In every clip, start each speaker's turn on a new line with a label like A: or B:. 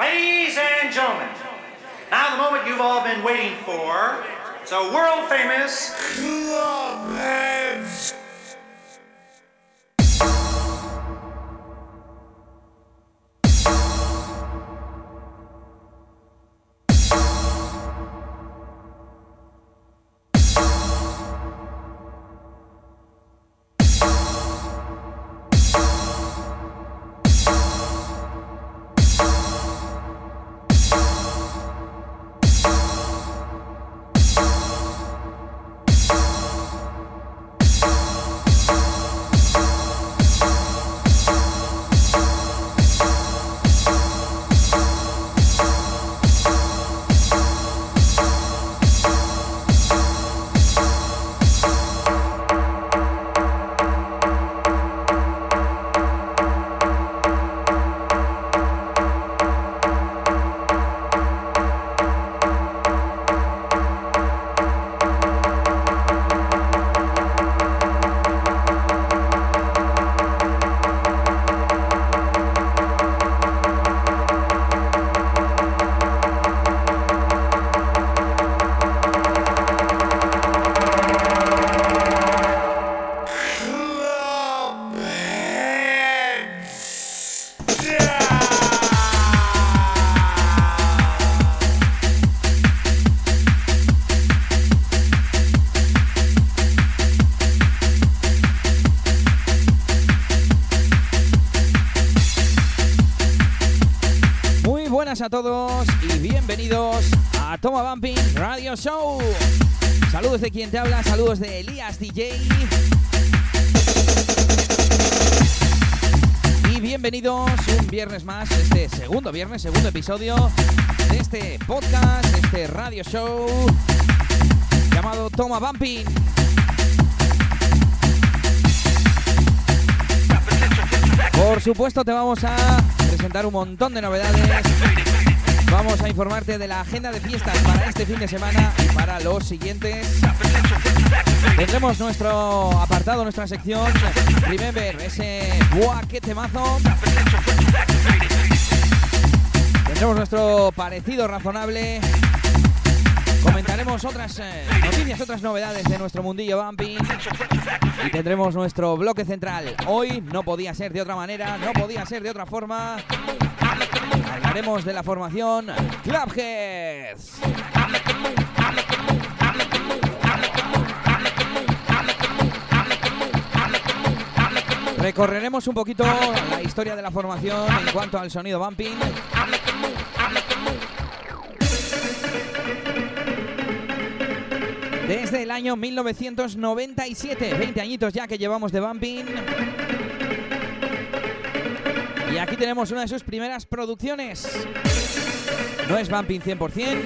A: Ladies and gentlemen, now the moment you've all been waiting for. So world famous.
B: Todos y bienvenidos a Toma Bumping Radio Show. Saludos de quien te habla, saludos de Elías DJ. Y bienvenidos un viernes más, este segundo viernes, segundo episodio de este podcast, este radio show llamado Toma Bumping. Por supuesto te vamos a presentar un montón de novedades. Vamos a informarte de la agenda de fiestas para este fin de semana y para los siguientes. Tendremos nuestro apartado, nuestra sección Remember, ese buah, qué temazo. Tendremos nuestro parecido razonable. Comentaremos otras eh, noticias, otras novedades de nuestro mundillo bumping. Y tendremos nuestro bloque central. Hoy no podía ser de otra manera, no podía ser de otra forma. Hablaremos de la formación Clubheads. Recorreremos un poquito la historia de la formación en cuanto al sonido bumping. Desde el año 1997, 20 añitos ya que llevamos de bumping. Aquí tenemos una de sus primeras producciones. No es bumping 100%,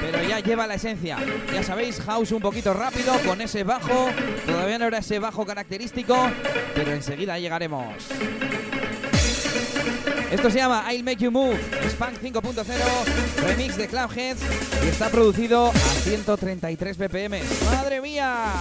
B: pero ya lleva la esencia. Ya sabéis, house un poquito rápido con ese bajo. Todavía no era ese bajo característico, pero enseguida llegaremos. Esto se llama I'll Make You Move, Spunk 5.0, remix de Clubheads y está producido a 133 BPM. ¡Madre mía!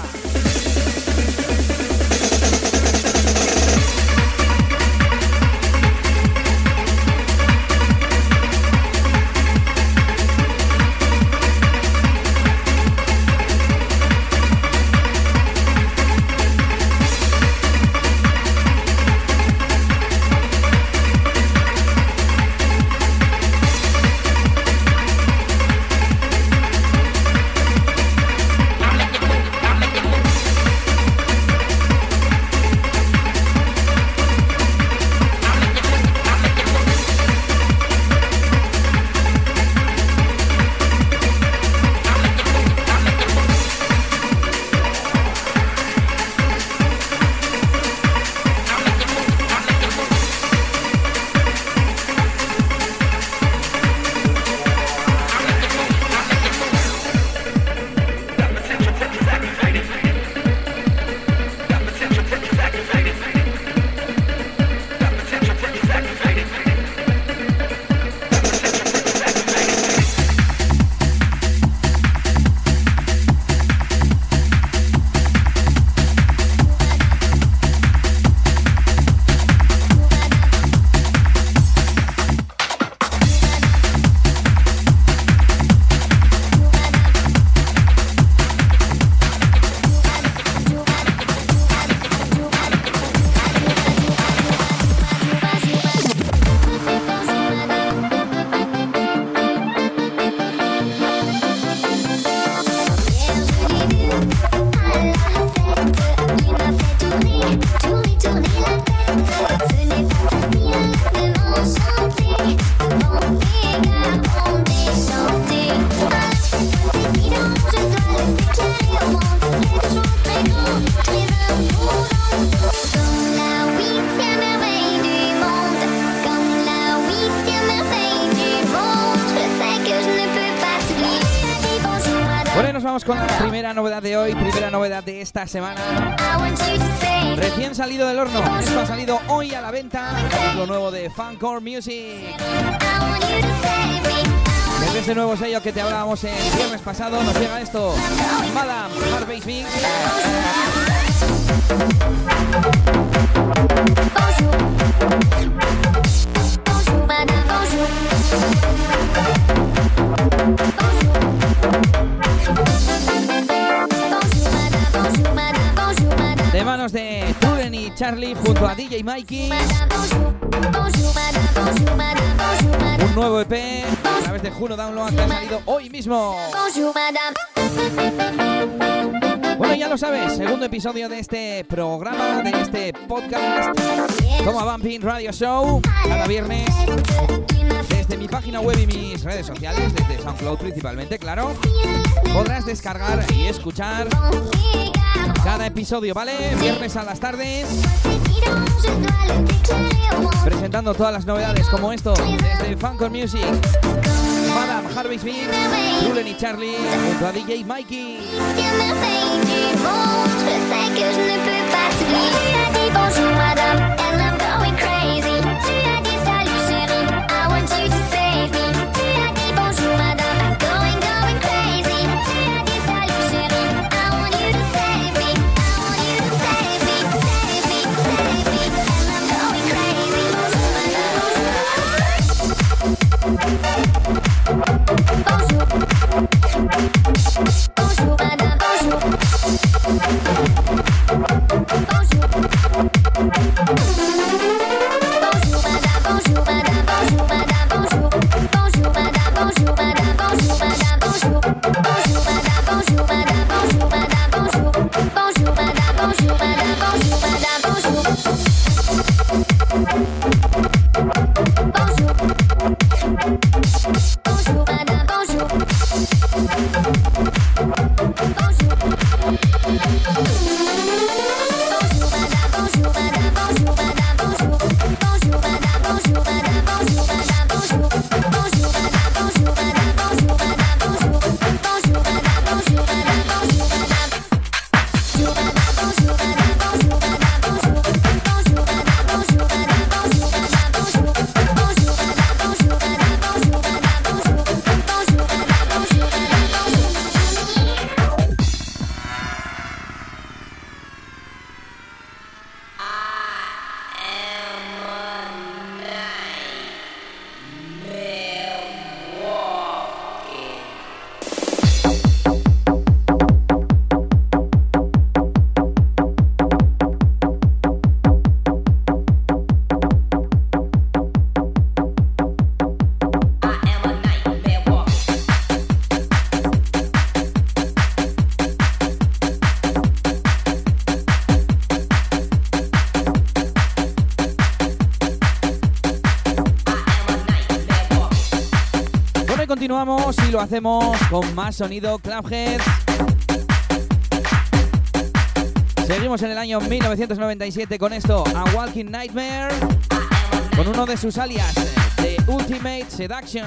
B: Esta semana. Recién salido del horno, esto ha salido hoy a la venta, lo nuevo de Funcore Music. Desde ese nuevo sello que te hablábamos el viernes pasado, nos llega esto, Madame Harvey Mix. Charlie junto a DJ Mikey. Un nuevo EP a través de Juno Download que ha salido hoy mismo. Bueno, ya lo sabes, segundo episodio de este programa, de este podcast, como Bumping Radio Show, cada viernes, desde mi página web y mis redes sociales, desde SoundCloud principalmente, claro, podrás descargar y escuchar cada episodio, ¿vale? Viernes a las tardes, presentando todas las novedades como esto, desde Funko Music. Madame Harvey Smith, y Charlie, junto a DJ Mikey. Y lo hacemos con más sonido Clubhead. Seguimos en el año 1997 con esto, A Walking Nightmare, con uno de sus alias, The Ultimate Seduction.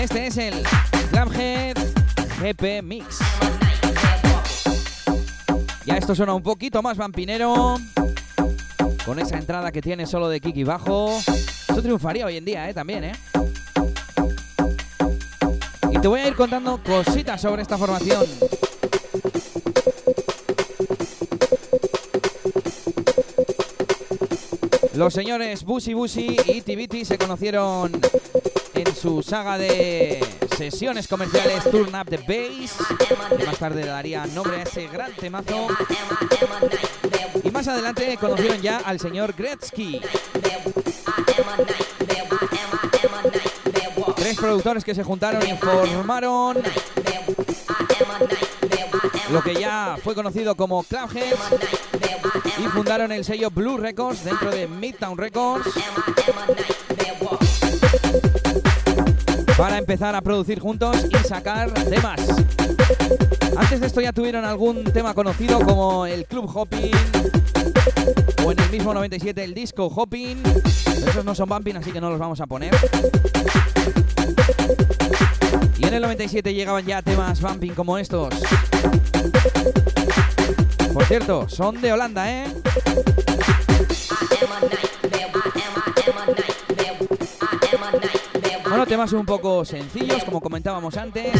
B: Este es el Clubhead GP Mix. Ya esto suena un poquito más vampinero. Con esa entrada que tiene solo de Kiki bajo. Esto triunfaría hoy en día, ¿eh? También, ¿eh? Y te voy a ir contando cositas sobre esta formación. Los señores Busy Busy y Tibiti se conocieron en su saga de sesiones comerciales Turn Up the Bass. más tarde daría nombre a ese gran temazo. Adelante conocieron ya al señor Gretzky. Tres productores que se juntaron y formaron lo que ya fue conocido como Clubheads y fundaron el sello Blue Records dentro de Midtown Records para empezar a producir juntos y sacar temas. Antes de esto ya tuvieron algún tema conocido como el Club Hopping, O en el mismo 97 el disco Hopping. Esos no son bumping, así que no los vamos a poner. Y en el 97 llegaban ya temas bumping como estos. Por cierto, son de Holanda, ¿eh? Bueno, temas un poco sencillos, como comentábamos antes.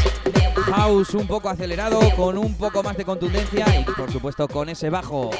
B: House un poco acelerado, con un poco más de contundencia y por supuesto con ese bajo.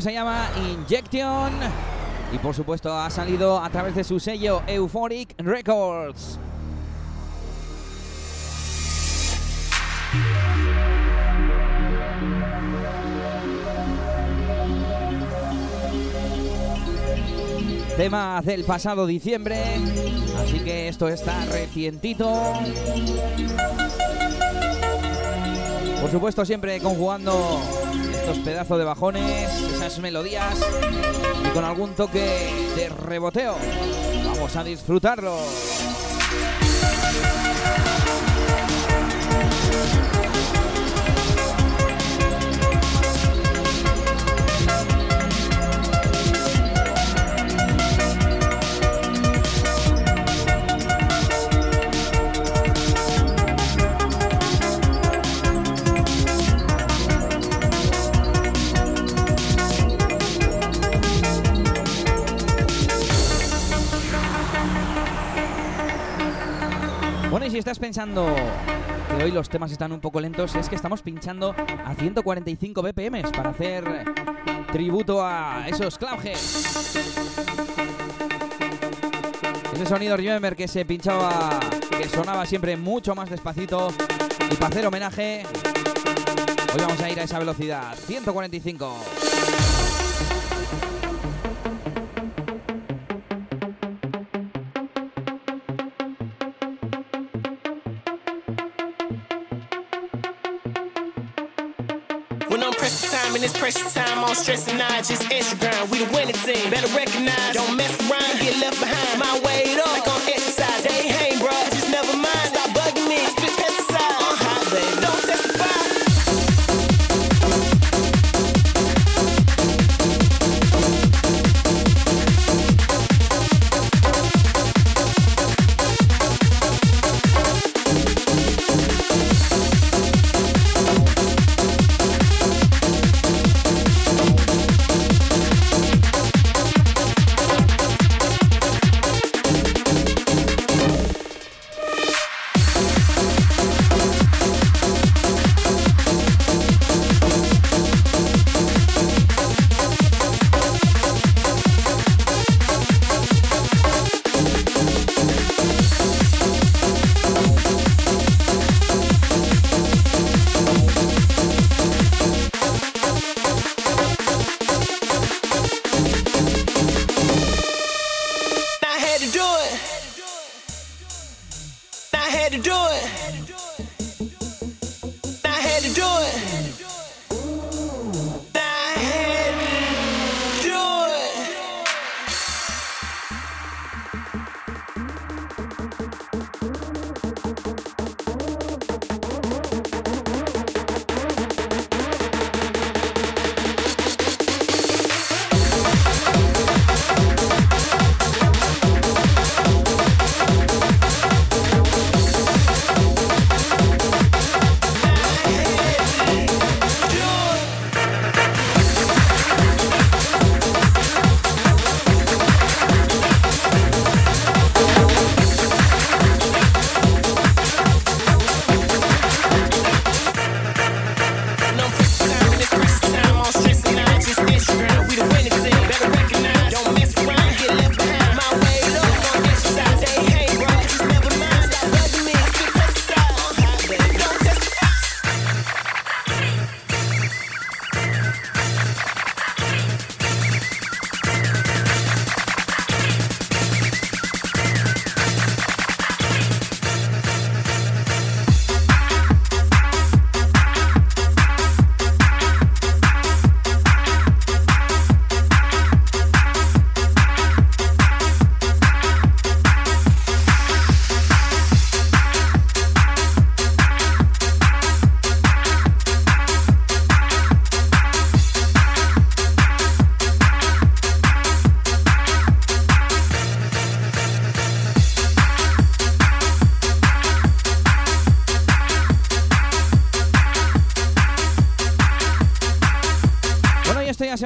B: Se llama Injection y por supuesto ha salido a través de su sello Euphoric Records. Tema del pasado diciembre, así que esto está recientito. Por supuesto siempre conjugando estos pedazos de bajones, esas melodías y con algún toque de reboteo. Vamos a disfrutarlo. Si estás pensando que hoy los temas están un poco lentos, es que estamos pinchando a 145 BPM para hacer tributo a esos clauges. Ese sonido Remember que se pinchaba, que sonaba siempre mucho más despacito. Y para hacer homenaje, hoy vamos a ir a esa velocidad, 145.
C: This precious time. I'm stressing, I just Instagram. We the winning team. Better recognize. Don't mess around. Get left behind.
B: My way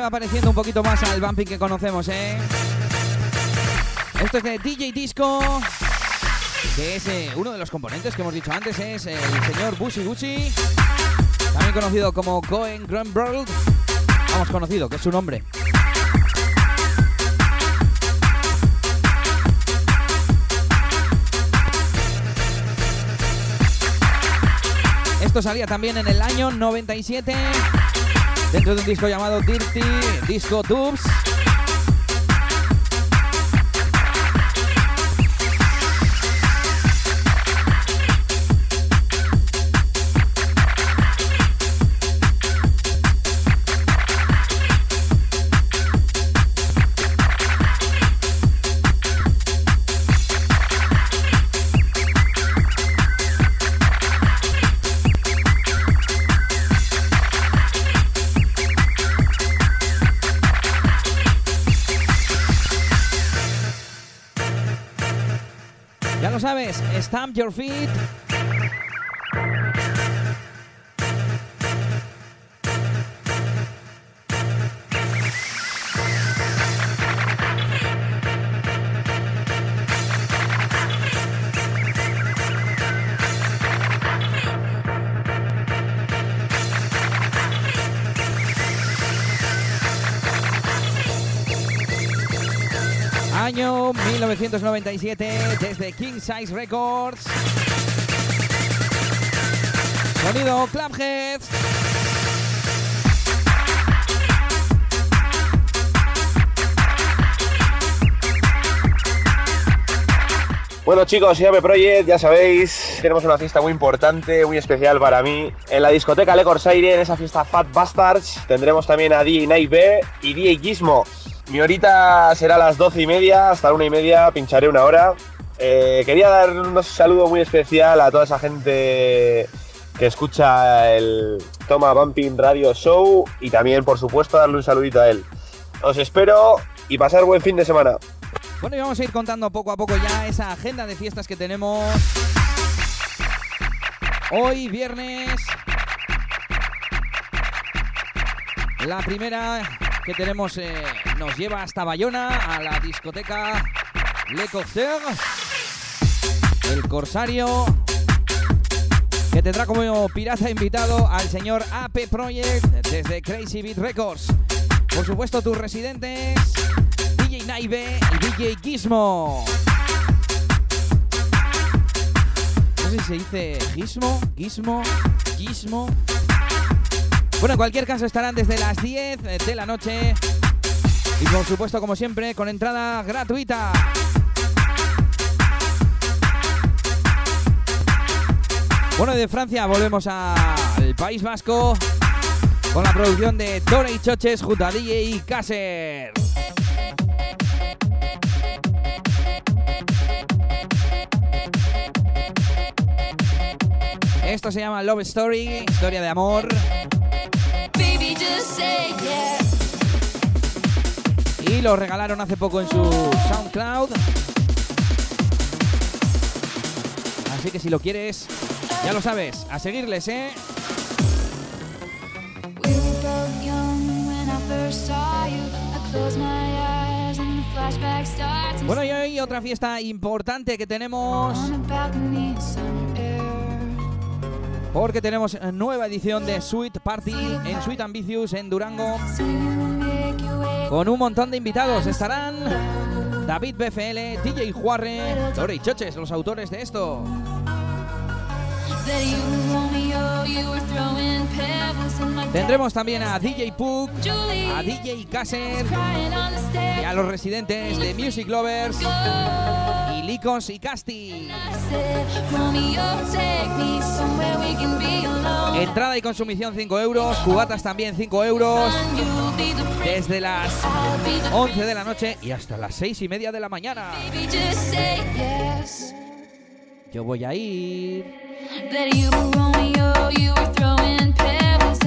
B: va pareciendo un poquito más al bumping que conocemos, ¿eh? Esto es de DJ Disco, que es eh, uno de los componentes que hemos dicho antes, es el señor Bushi Gucci, también conocido como Cohen Grunberg. Vamos, conocido, que es su nombre. Esto salía también en el año 97 dentro de un disco llamado Dirty Disco Tubes. Stamp your feet. 1997 desde King Size Records. Sonido Clubheads.
D: Bueno chicos, IAP Project, ya sabéis, tenemos una fiesta muy importante, muy especial para mí. En la discoteca Le Corsaire, en esa fiesta Fat Bastards, tendremos también a DJ B y DJ Gizmo. Mi horita será a las 12 y media, hasta 1 y media, pincharé una hora. Eh, quería dar un saludo muy especial a toda esa gente que escucha el Toma Bumping Radio Show y también, por supuesto, darle un saludito a él. Os espero y pasar buen fin de semana.
B: Bueno, y vamos a ir contando poco a poco ya esa agenda de fiestas que tenemos. Hoy, viernes. La primera que tenemos eh, nos lleva hasta Bayona, a la discoteca Le Corsaire. El Corsario, que tendrá como pirata invitado al señor AP Project desde Crazy Beat Records. Por supuesto, tus residentes, DJ Naive y DJ Gizmo. No sé si se dice Gizmo, Gizmo, Gizmo. Bueno, en cualquier caso estarán desde las 10 de la noche y por supuesto, como siempre, con entrada gratuita. Bueno, de Francia volvemos al País Vasco con la producción de Tore y Choches junto y Caser. Esto se llama Love Story, historia de amor. Y lo regalaron hace poco en su SoundCloud. Así que si lo quieres, ya lo sabes, a seguirles, ¿eh? Bueno, y hoy otra fiesta importante que tenemos, porque tenemos nueva edición de Sweet Party en Sweet Ambitious en Durango, con un montón de invitados. Estarán David BFL, DJ Juarre, Tore y Choches, los autores de esto. Tendremos también a DJ
E: Julie,
B: a DJ Kasser y a los residentes de Music Lovers y Licos y Casti. Entrada y consumición 5 euros, cubatas también 5 euros, desde las
E: I'll be the
B: 11 de la noche y hasta las 6 y media de la mañana. Yo voy a ir.
E: That you were Romeo, oh, you were throwing pebbles,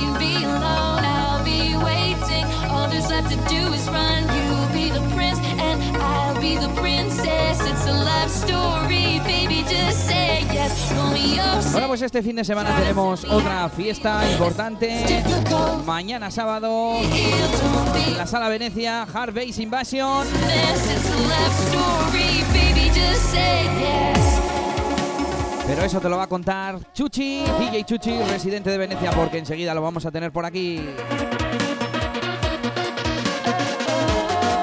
E: can be alone. I'll be waiting. All there's left to do is run. You'll be the prince, and I'll be the princess. It's a love story, baby. Just say yes, Romeo.
B: Bueno, pues este fin de semana tenemos otra fiesta importante. Mañana sábado, en la Sala Venecia, Hard Base Invasion.
E: It's a love story, baby. Just say yes.
B: Pero eso te lo va a contar Chuchi, DJ Chuchi, residente de Venecia, porque enseguida lo vamos a tener por aquí.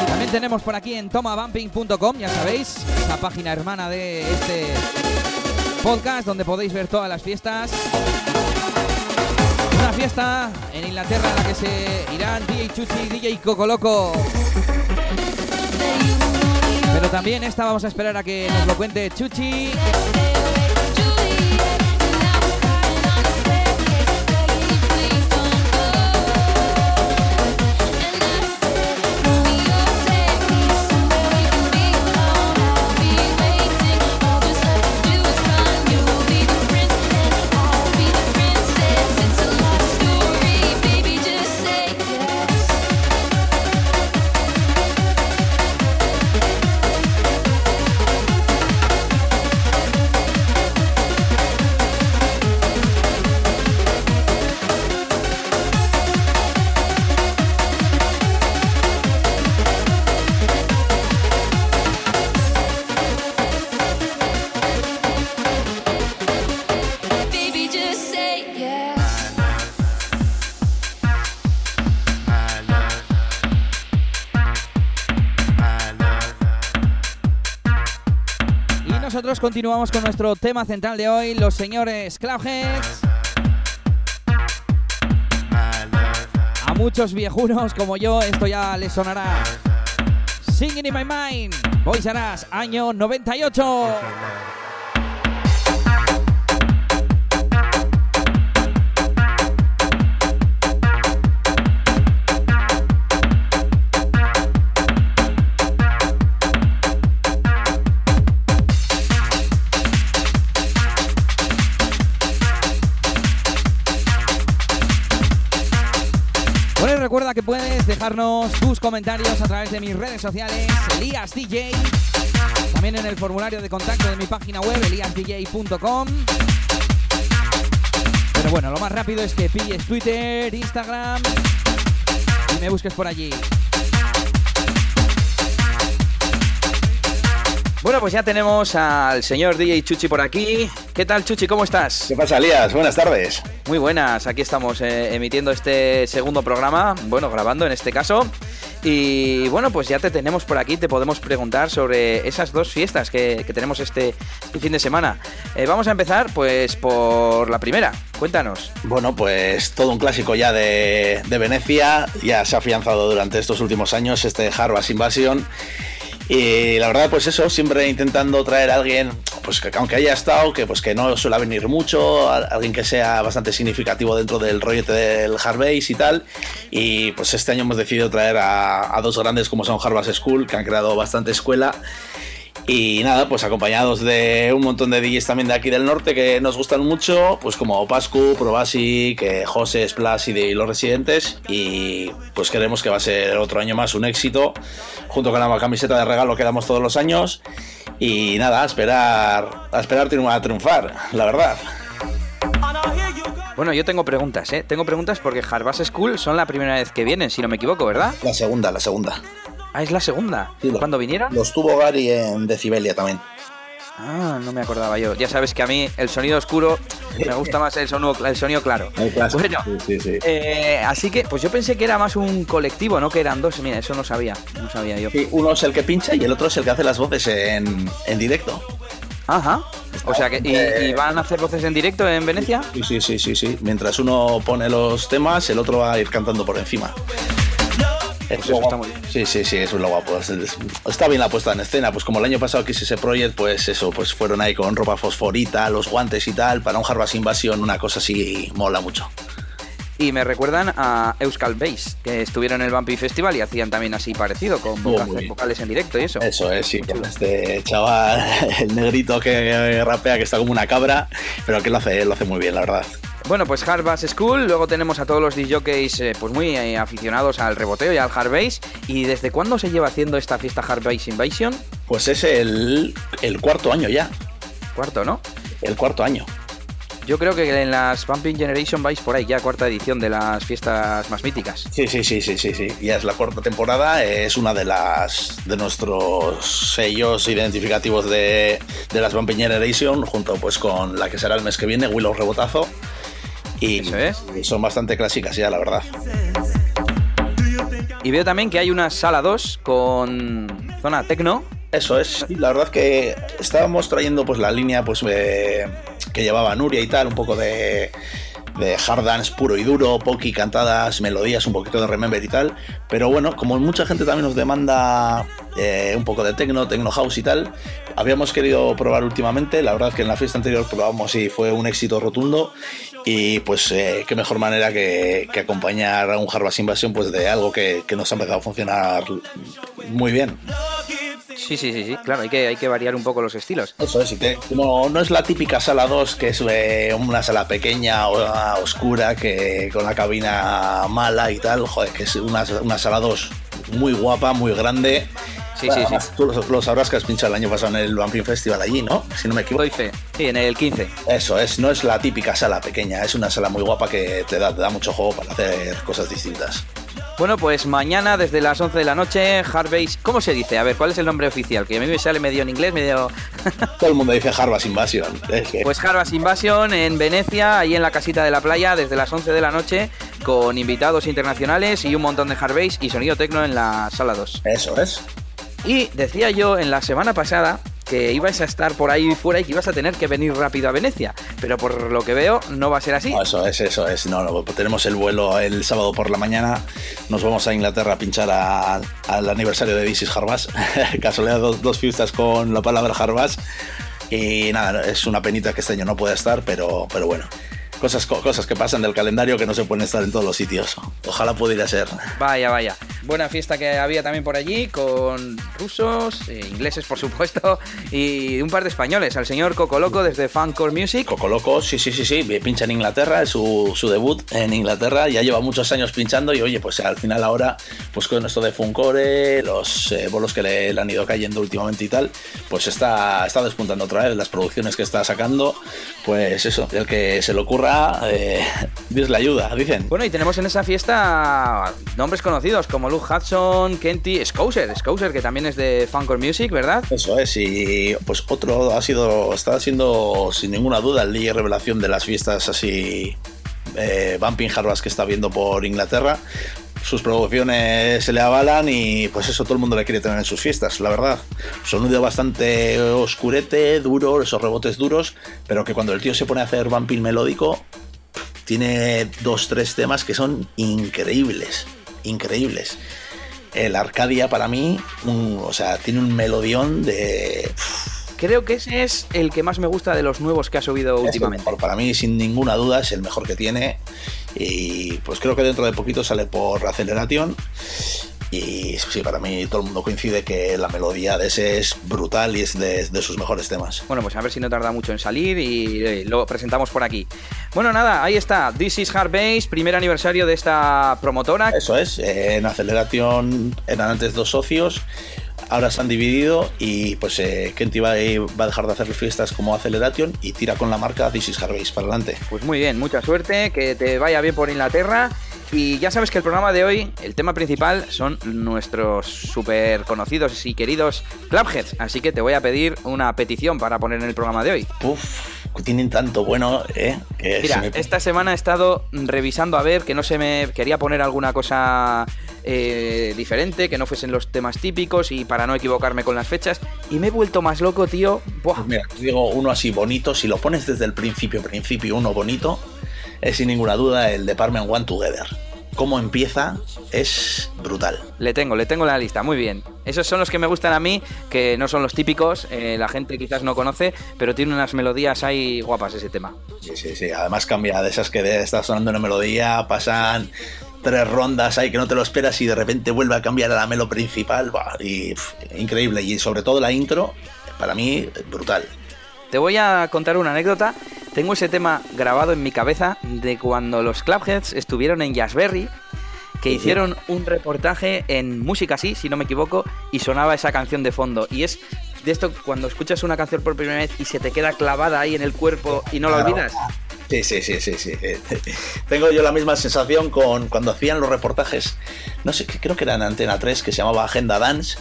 B: También tenemos por aquí en tomabumping.com, ya sabéis, la página hermana de este podcast donde podéis ver todas las fiestas. Una fiesta en Inglaterra en la que se irán DJ Chuchi DJ Coco Loco. Pero también esta vamos a esperar a que nos lo cuente Chuchi. Continuamos con nuestro tema central de hoy, los señores Cloudheads. A muchos viejunos como yo esto ya les sonará. Singing in my mind, Boys R Us, año 98. Que puedes dejarnos tus comentarios a través de mis redes sociales, Elías DJ, también en el formulario de contacto de mi página web, eliasdj.com. Pero bueno, lo más rápido es que pilles Twitter, Instagram y me busques por allí. Bueno, pues ya tenemos al señor DJ Chuchi por aquí. ¿Qué tal, Chuchi? ¿Cómo estás?
F: ¿Qué pasa, Elías? Buenas tardes.
B: Muy buenas, aquí estamos eh, emitiendo este segundo programa, bueno, grabando en este caso. Y bueno, pues ya te tenemos por aquí, te podemos preguntar sobre esas dos fiestas que, que tenemos este fin de semana. Eh, vamos a empezar pues por la primera, cuéntanos.
F: Bueno, pues todo un clásico ya de, de Venecia, ya se ha afianzado durante estos últimos años este Harvest Invasion. Y la verdad, pues eso, siempre intentando traer a alguien, pues que aunque haya estado, que pues que no suele venir mucho, alguien que sea bastante significativo dentro del rollete del Hardbase y tal. Y pues este año hemos decidido traer a, dos grandes como son Harvest School, que han creado bastante escuela. Y nada, pues acompañados de un montón de DJs también de aquí del norte que nos gustan mucho, pues como Pascu, Probasic, que José, Splash y, los residentes. Y pues creemos que va a ser otro año más un éxito, junto con la camiseta de regalo que damos todos los años. Y nada, a esperar, a esperar a triunfar, la verdad.
B: Bueno, yo tengo preguntas, ¿eh? Tengo preguntas porque Harvest School son la primera vez que vienen, si no me equivoco, ¿verdad?
F: La segunda, la segunda.
B: Ah, es la segunda.
F: Sí, lo-
B: ¿Cuándo vinieron?
F: Los tuvo Gary en Decibelia también.
B: Ah, no me acordaba yo. Ya sabes que a mí el sonido oscuro me gusta más el sonido, el sonido claro. Bueno,
F: Sí, sí,
B: eh, así que, pues yo pensé que era más un colectivo, ¿no? Que eran dos. Mira, eso no sabía. No sabía yo.
F: Uno es el que pincha y el otro es el que hace las voces en, en directo.
B: Ajá. O sea que. ¿y, y van a hacer voces en directo en Venecia?
F: Sí, sí, sí, sí, sí. Mientras uno pone los temas, el otro va a ir cantando por encima. Es
B: eso
F: lo
B: está
F: guapo.
B: muy bien.
F: Sí, sí, sí, eso es lo guapo. Es- es- Está bien la puesta en escena. Pues como el año pasado que hice ese project, pues eso, pues fueron ahí con ropa fosforita, los guantes y tal, para un Harvest Invasion, una cosa así mola mucho.
B: Y me recuerdan a Euskal Bass, que estuvieron en el Bumpy Festival y hacían también así parecido, con vocales en directo y eso.
F: Eso es, sí, con este chaval, el negrito que rapea, que está como una cabra, pero que lo hace, lo hace muy bien, la verdad.
B: Bueno, pues Hard Bass School, luego tenemos a todos los DJs eh, pues muy eh, aficionados al reboteo y al Hard Bass. ¿Y desde cuándo se lleva haciendo esta fiesta Hard Bass Invasion?
F: Pues es el, el cuarto año ya,
B: Cuarto, ¿no?
F: el cuarto año.
B: Yo creo que en las Bumping Generation vais por ahí, ya cuarta edición de las fiestas más míticas.
F: Sí, sí, sí, sí, sí, sí. Ya es la cuarta temporada, es una de las de nuestros sellos identificativos de, de las Bumping Generation, junto pues con la que será el mes que viene, Willow Rebotazo. Y
B: Eso es.
F: y son bastante clásicas ya, la verdad.
B: Y veo también que hay una sala 2 con zona tecno.
F: Eso es, la verdad que estábamos trayendo pues la línea pues eh, que llevaba Nuria y tal, un poco de, de hard dance puro y duro, poki, cantadas, melodías, un poquito de remember y tal, pero bueno, como mucha gente también nos demanda eh, un poco de techno, techno house y tal, habíamos querido probar últimamente, la verdad que en la fiesta anterior probamos y fue un éxito rotundo y pues eh, qué mejor manera que, que acompañar a un Harvest Invasion pues de algo que, que nos ha empezado a funcionar muy bien.
B: Sí, sí, sí, sí. Claro, hay que, hay que variar un poco los estilos.
F: Eso es, y que no, no es la típica sala 2 que es eh, una sala pequeña o ah, oscura que con la cabina mala y tal, joder, que es una, una sala 2 muy guapa, muy grande.
B: Sí, sí, sí.
F: Además, Tú lo, lo sabrás que has pinchado el año pasado en el Vampire Festival allí, ¿no? Si no me equivoco.
B: Fe. Sí, en el 15.
F: Eso es, no es la típica sala pequeña, es una sala muy guapa que te da, te da mucho juego para hacer cosas distintas.
B: Bueno, pues mañana desde las 11 de la noche, Hardbase. ¿Cómo se dice? A ver, ¿cuál es el nombre oficial? Que a mí me sale medio en inglés, medio.
F: Todo el mundo dice Harvest Invasion. Es que-
B: Pues Harbas Invasion en Venecia, ahí en la casita de la playa, desde las 11 de la noche, con invitados internacionales y un montón de Hardbase y sonido tecno en la sala 2.
F: Eso es.
B: Y decía yo en la semana pasada que ibais a estar por ahí fuera y que ibas a tener que venir rápido a Venecia, pero por lo que veo no va a ser así.
F: No, eso es, eso es. No, no, tenemos el vuelo el sábado por la mañana. Nos vamos a Inglaterra a pinchar a- al aniversario de This is Harvest. Casualidad, dos, dos fiestas con la palabra Harvest. Y nada, es una penita que este año no pueda estar, pero, pero bueno. Cosas, co- cosas que pasan del calendario que no se pueden estar en todos los sitios. Ojalá pudiera ser.
B: Vaya, vaya. Buena fiesta que había también por allí, con rusos, eh, ingleses por supuesto, y un par de españoles. Al señor Coco Loco desde Funcore Music.
F: Coco Loco, sí, sí, sí, sí, pincha en Inglaterra, es su, su debut en Inglaterra, ya lleva muchos años pinchando y oye, pues al final ahora, pues con esto de Funcore, los eh, bolos que le, le han ido cayendo últimamente y tal, pues está, está despuntando otra vez, las producciones que está sacando, pues eso, el que se le ocurra, eh, Dios le ayuda, dicen.
B: Bueno, y tenemos en esa fiesta nombres conocidos como Hudson, Kenty, Scouser, Scouser que también es de Funcore Music, ¿verdad?
F: Eso es, y pues otro ha sido, está siendo sin ninguna duda el día revelación de las fiestas así, eh, Bumping Harvest que está viendo por Inglaterra. Sus producciones se le avalan y pues eso todo el mundo le quiere tener en sus fiestas, la verdad. Sonido bastante oscurete, duro, esos rebotes duros, pero que cuando el tío se pone a hacer bumping melódico, tiene dos, tres temas que son increíbles, increíbles. El Arcadia para mí, un- o sea, tiene un melodión de...
B: Creo que ese es el que más me gusta de los nuevos que ha subido últimamente.
F: mejor, para mí, sin ninguna duda, es el mejor que tiene. Y pues creo que dentro de poquito sale por Acceleration. Y sí, para mí todo el mundo coincide que la melodía de ese es brutal y es de, de sus mejores temas.
B: Bueno, pues a ver si no tarda mucho en salir y eh, lo presentamos por aquí. Bueno, nada, ahí está. This is Hard Bass, primer aniversario de esta promotora.
F: Eso es, en Acceleration eran antes dos socios, ahora se han dividido y pues eh, Kenty va, a- va a dejar de hacer fiestas como Acceleration y tira con la marca This is Harvest para adelante.
B: Pues muy bien, mucha suerte, que te vaya bien por Inglaterra. Y ya sabes que el programa de hoy, el tema principal son nuestros súper conocidos y queridos Clubheads. Así que te voy a pedir una petición para poner en el programa de hoy.
F: Uf, tienen tanto bueno, ¿eh? Que
B: Mira,
F: se me-
B: esta semana he estado revisando a ver que no se me quería poner alguna cosa eh, diferente, que no fuesen los temas típicos y para no equivocarme con las fechas. Y me he vuelto más loco, tío. Buah.
F: Pues mira, digo uno así bonito, si lo pones desde el principio, principio, uno bonito, es sin ninguna duda el Department One Together. cómo empieza es brutal.
B: Le tengo, le tengo la lista, muy bien. Esos son los que me gustan a mí, que no son los típicos, eh, la gente quizás no conoce, pero tiene unas melodías ahí guapas ese tema.
F: Sí, sí, sí. Además cambia de esas que de- está sonando una melodía, pasan tres rondas ahí que no te lo esperas y de repente vuelve a cambiar a la melo principal. y pff, increíble. Y sobre todo la intro, para mí, brutal.
B: Te voy a contar una anécdota. Tengo ese tema grabado en mi cabeza de cuando los Clubheads estuvieron en Jazzberry, que hicieron un reportaje en música así, si no me equivoco, y sonaba esa canción de fondo. Y es de esto cuando escuchas una canción por primera vez y se te queda clavada ahí en el cuerpo y no la olvidas.
F: Sí, sí, sí, sí, sí. Tengo yo la misma sensación con cuando hacían los reportajes, no sé, creo que era en Antena 3, que se llamaba Agenda Dance,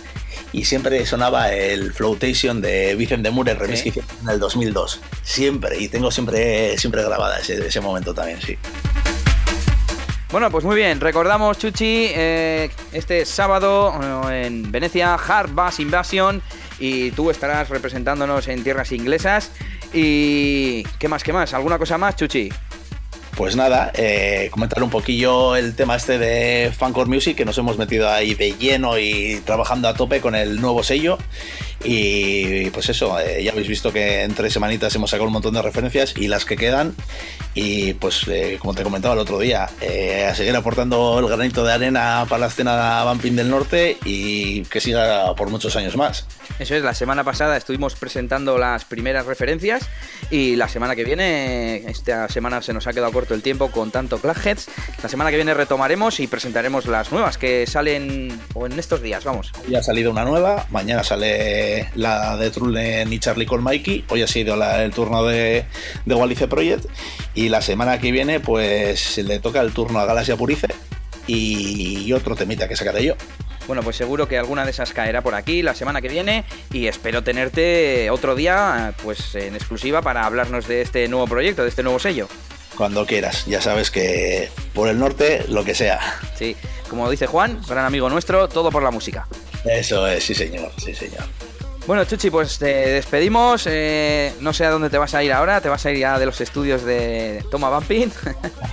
F: y siempre sonaba el Flotation de Vicente de Moore, el remix
B: Sí.
F: que hicieron en el 2002. Siempre, y tengo siempre, siempre grabada ese, ese momento también, sí.
B: Bueno, pues muy bien, recordamos, Chuchi, eh, este sábado eh, en Venecia, Hard Bass Invasion, y tú estarás representándonos en tierras inglesas. Y. ¿Qué más, qué más? ¿Alguna cosa más, Chuchi?
F: Pues nada, eh, comentar un poquillo el tema este de Fancore Music, que nos hemos metido ahí de lleno y trabajando a tope con el nuevo sello. Y pues eso, eh, ya habéis visto que en tres semanitas hemos sacado un montón de referencias y las que quedan. Y pues eh, como te comentaba el otro día, eh, a seguir aportando el granito de arena para la escena Bumping del Norte y que siga por muchos años más.
B: Eso es, la semana pasada estuvimos presentando las primeras referencias y la semana que viene, esta semana se nos ha quedado corto el tiempo con tanto Clackheads, la semana que viene retomaremos y presentaremos las nuevas que salen o en estos días, vamos.
F: Ya ha salido una nueva, mañana sale la de Trullen y Charlie con Mikey, hoy ha sido la- el turno de, de Walice Project y la semana que viene pues le toca el turno a Galaxia Purice y otro temita que sacaré yo.
B: Bueno, pues seguro que alguna de esas caerá por aquí la semana que viene y espero tenerte otro día pues en exclusiva para hablarnos de este nuevo proyecto, de este nuevo sello.
F: Cuando quieras, ya sabes que por el norte lo que sea.
B: Sí, como dice Juan, gran amigo nuestro, todo por la música.
F: Eso es, sí señor, sí señor.
B: Bueno, Chuchi, pues te despedimos. eh, no sé a dónde te vas a ir ahora. Te vas a ir ya de los estudios de Toma Bumping.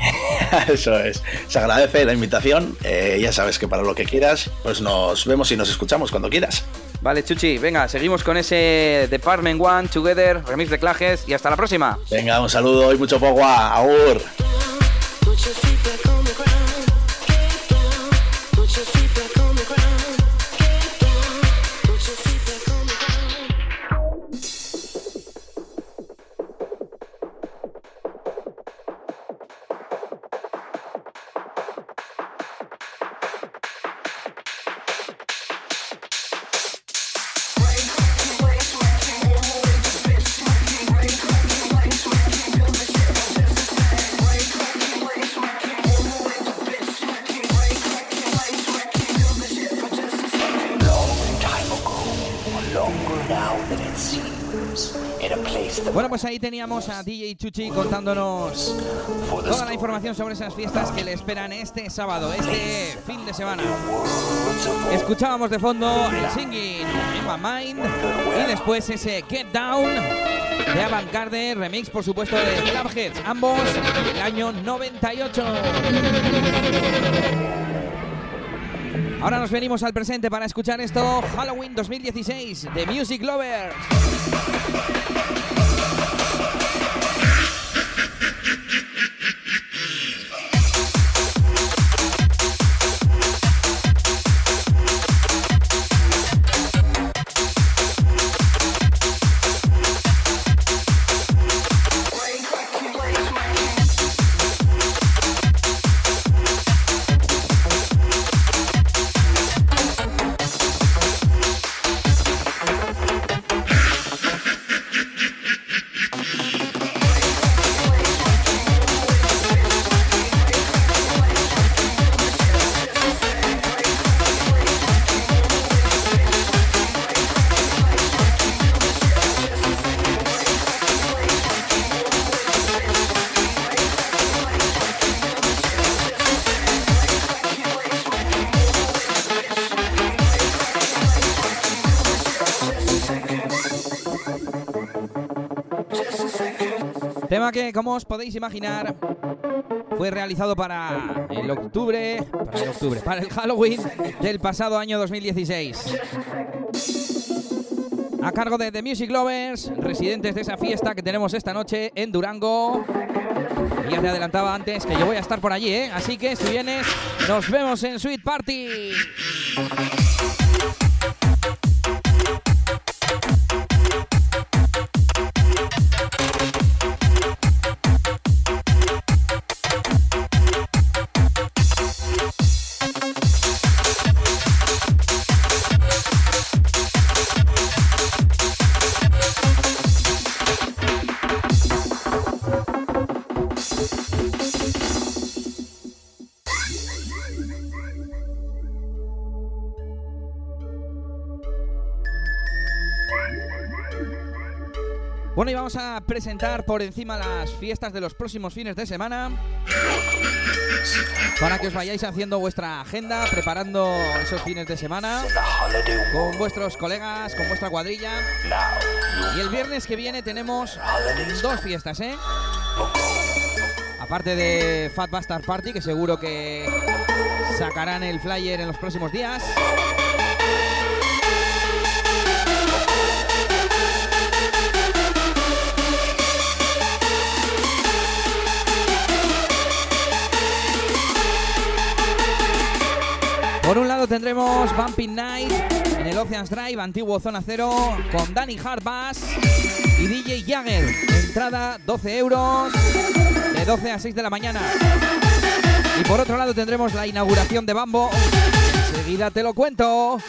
F: Eso es. Se agradece la invitación. eh, ya sabes que para lo que quieras, pues nos vemos y nos escuchamos cuando quieras.
B: vale, Chuchi, venga, seguimos con ese Department One, Together, remix de Clajes y hasta la próxima.
F: Venga, un saludo y mucho pogua. Agur.
B: Teníamos a DJ Chuchi contándonos toda la información sobre esas fiestas que le esperan este sábado, este fin de semana. Escuchábamos de fondo el singing In My Mind y después ese Get Down de Avantgarde, remix por supuesto de Clubheads, ambos del año 98. Ahora nos venimos al presente para escuchar esto, Halloween 2016 de Music Lovers. Tema que, como os podéis imaginar, fue realizado para el octubre, para el Halloween del pasado año 2016. A cargo de The Music Lovers, residentes de esa fiesta que tenemos esta noche en Durango. Ya te adelantaba antes que yo voy a estar por allí, ¿eh? Así que si vienes, nos vemos en Sweet Party. Presentar por encima las fiestas de los próximos fines de semana. Para que os vayáis haciendo vuestra agenda, preparando esos fines de semana con vuestros colegas, con vuestra cuadrilla. Y el viernes que viene tenemos dos fiestas, ¿eh? Aparte de Fat Bastard Party, que seguro que sacarán el flyer en los próximos días. Por un lado tendremos Bumping Night en el Oceans Drive, antiguo Zona Cero, con Danny Hardbass y DJ Jagger. Entrada 12 euros, de 12 a 6 de la mañana. Y por otro lado tendremos la inauguración de Bambo. Enseguida te lo cuento.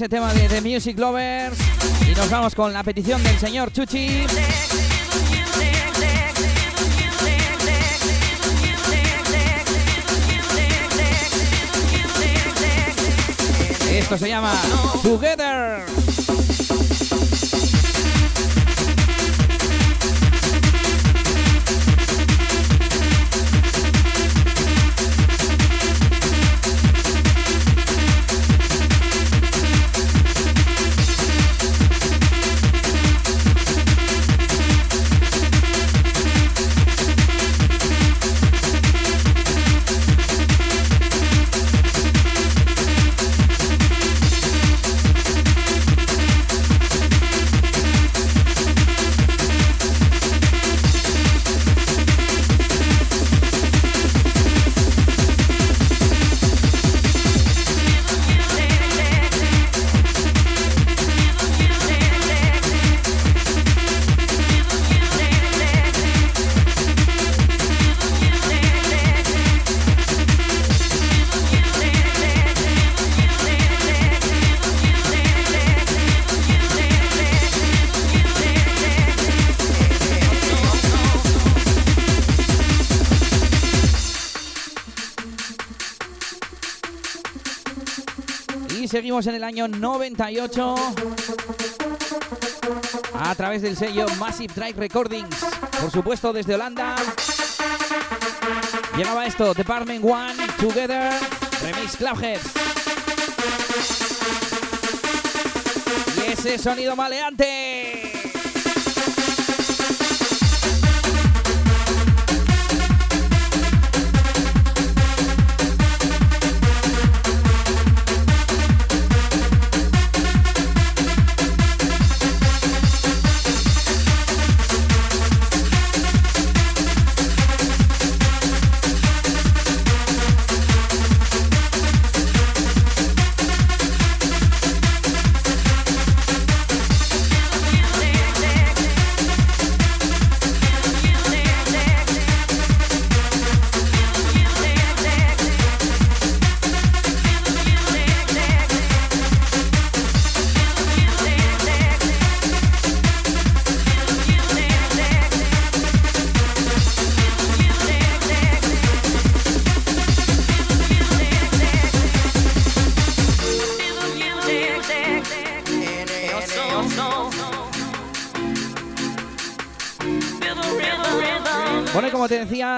B: Ese tema de The Music Lovers y nos vamos con la petición del señor Chuchi. Esto se llama Together. En el año 98 a través del sello Massive Drive Recordings. Por supuesto, desde Holanda. Llegaba esto, Department One, Together, Remix Clubhead. Y ese sonido maleante.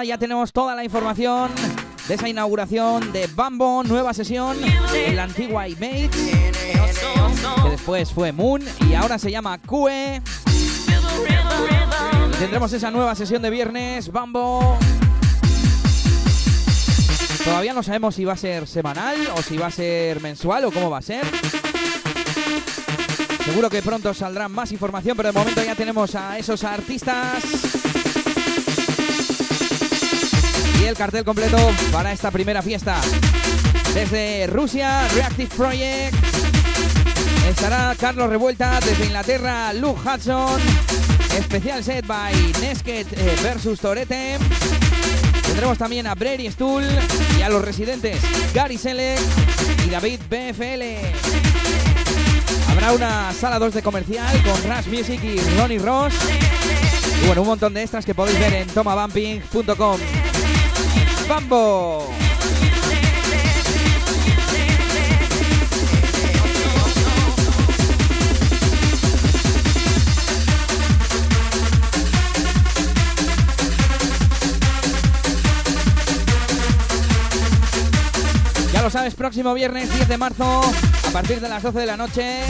B: Ya tenemos toda la información de esa inauguración de Bambo, nueva sesión en la antigua iMates, que después fue Moon y ahora se llama QE. Tendremos esa nueva sesión de viernes, Bambo. Todavía no sabemos si va a ser semanal o si va a ser mensual o cómo va a ser. Seguro que pronto saldrá más información, pero de momento ya tenemos a esos artistas el cartel completo para esta primera fiesta. Desde Rusia, Reactive Project. Estará Carlos Revuelta desde Inglaterra, Luke Hudson. Especial set by Nesket eh, versus Torete. Tendremos también a Brady Stuhl y a los residentes Gary Selleck y David BFL. Habrá una sala 2 de comercial con Rush Music y Ronnie Ross. Y bueno, un montón de extras que podéis ver en tomabumping.com. ¡Bambo! Ya lo sabes, próximo viernes 10 de marzo, a partir de las 12 de la noche,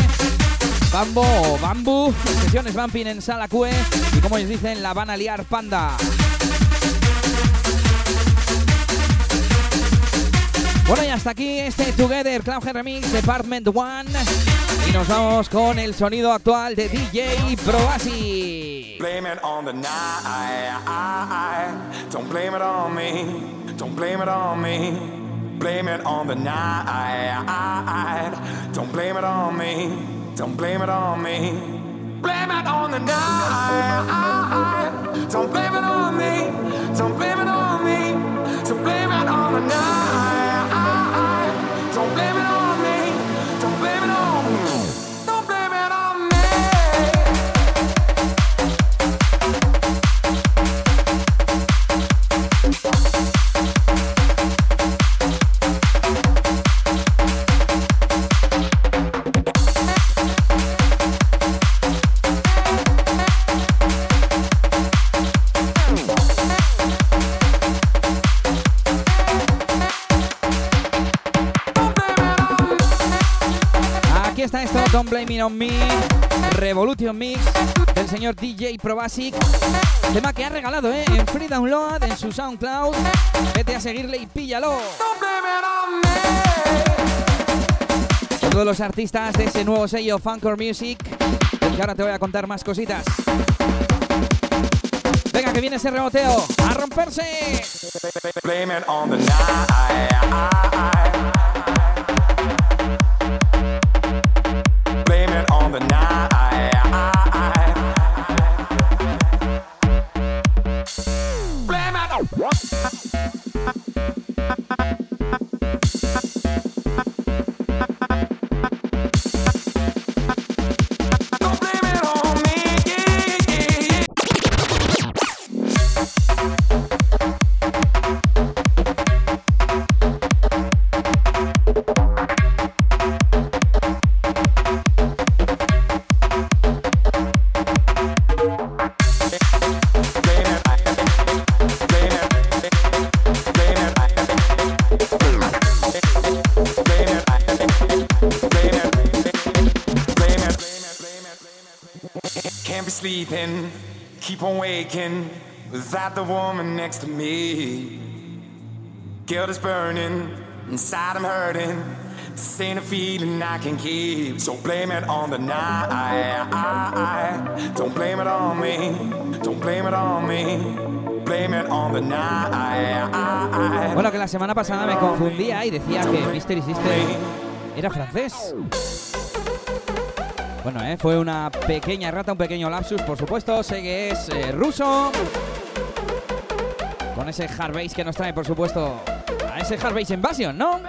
B: Bambo o Bambu, sesiones Bumping en Sala QE y como ellos dicen, la van a liar panda. Bueno, y hasta aquí este Together Cloudhead Remix Department One. Y nos vamos con el sonido actual de DJ Probasi.
G: Blame it on the night. Don't blame it on me. Don't blame it on me. Blame it on the night. Don't blame it on me. Don't blame it on me. Blame it on the night. Don't blame it on me. Don't blame it on me. So blame it on the night. Don't Blame It On Me, Revolution Mix del señor DJ Probasic. Tema que ha regalado, ¿eh? En Free Download, en su SoundCloud. Vete a seguirle y píllalo. Todos los artistas de ese nuevo sello Funcore Music. Y ahora te voy a contar más cositas. Venga, que viene ese reboteo. ¡A romperse! Bueno, que la semana pasada me confundía y decía que Mystery System era francés. Bueno, eh, fue una pequeña rata, un pequeño lapsus, por supuesto. Sé que es eh, ruso. Con ese hard bass que nos trae, por supuesto, a ese hard bass invasion, ¿no?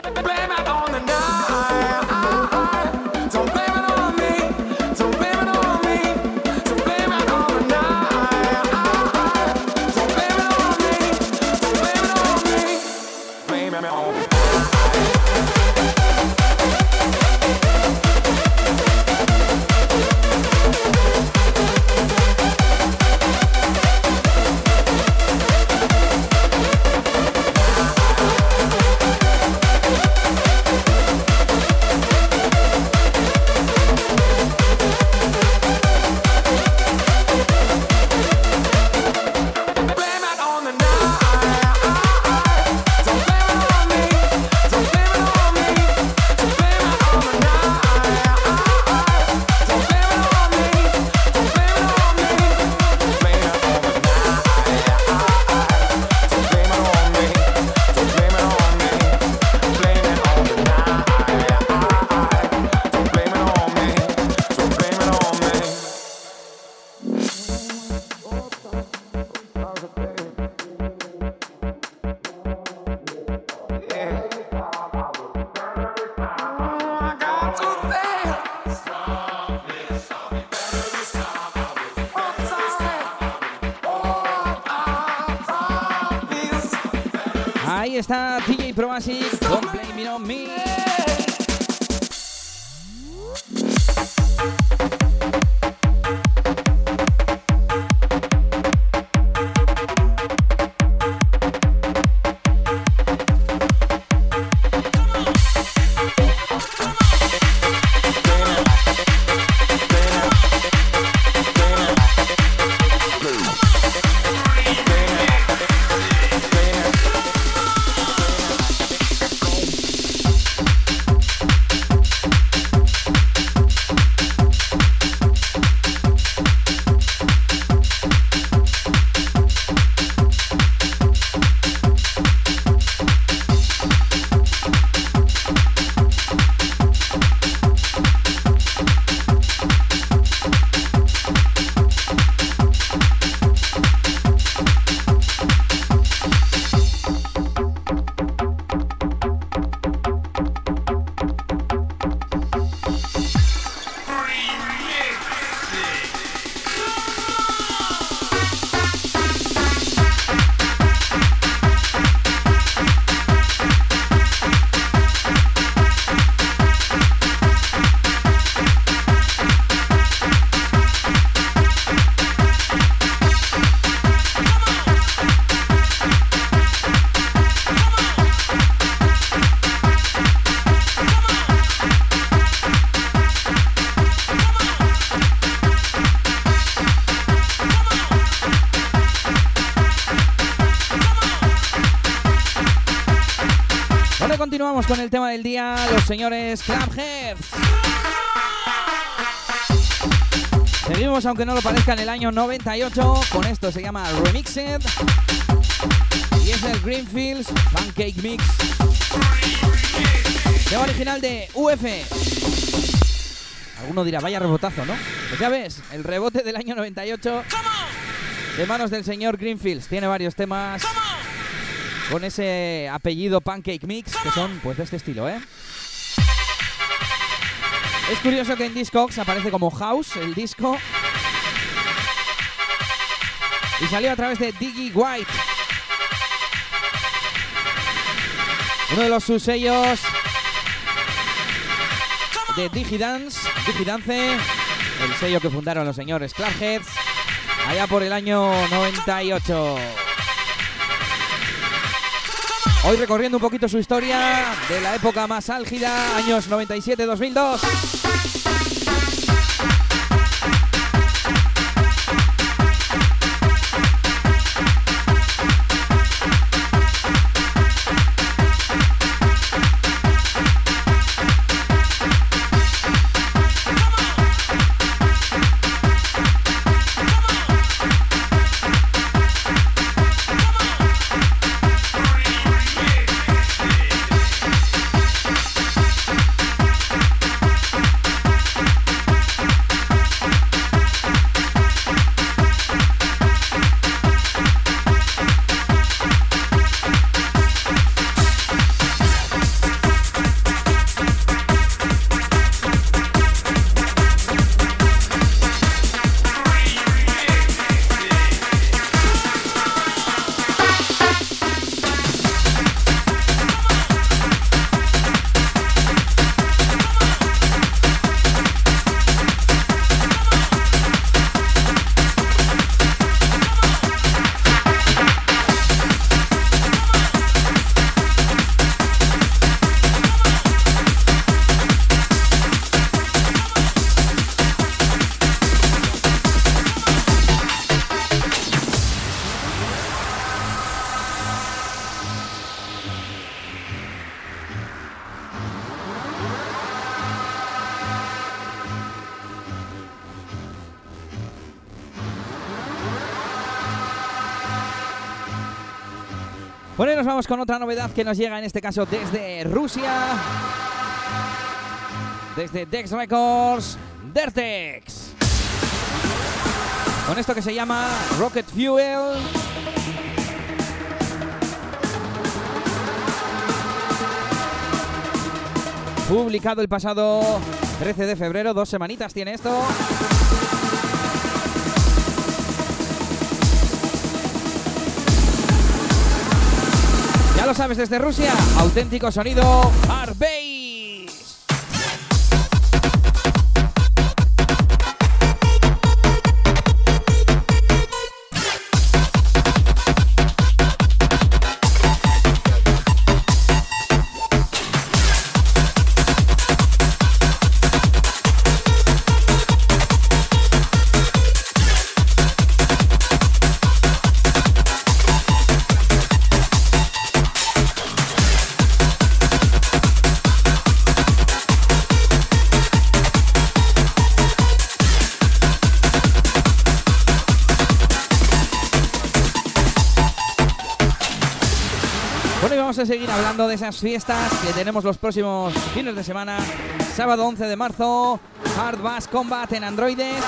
B: Señores Clubheads. Seguimos, aunque no lo parezca, en el año 98 con esto, se llama Remixed. Y es el Greenfields Pancake Mix. Tema original de UF. Alguno dirá, vaya rebotazo, ¿no? Pues ya ves, el rebote del año 98 de manos del señor Greenfields. Tiene varios temas con ese apellido Pancake Mix, que son pues de este estilo, ¿eh? Es curioso que en Discogs aparece como House, el disco. Y salió a través de Diggy White. Uno de los subsellos de Digidance, Digidance, el sello que fundaron los señores Clarkheads, allá por el año 98. Hoy recorriendo un poquito su historia de la época más álgida, años 97-2002. Con otra novedad que nos llega en este caso desde Rusia. Desde Dex Records, Dertex. Con esto que se llama Rocket Fuel. Publicado el pasado 13 de febrero, dos semanitas tiene esto. Sabes desde Rusia, auténtico sonido Hard seguir hablando de esas fiestas que tenemos los próximos fines de semana. Sábado 11 de marzo, Hard Bass Combat en Androides.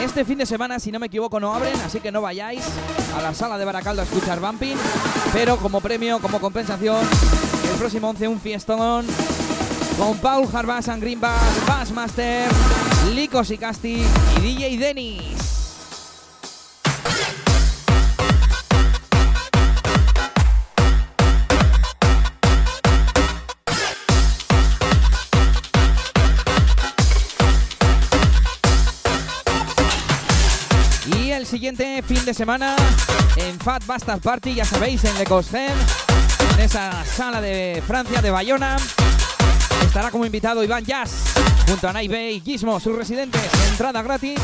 B: Este fin de semana, si no me equivoco, no abren, así que no vayáis a la sala de Baracaldo a escuchar Bumping. Pero como premio, como compensación, el próximo 11 un fiestón con Paul Harbas and Green Bass, Bassmaster, Lico Sicasti y DJ Dennis. Siguiente fin de semana en Fat Bastard Party, ya sabéis, en Le en esa sala de Francia, de Bayona, estará como invitado Iván Jazz, junto a Naive y Gizmo, sus residentes, entrada gratis.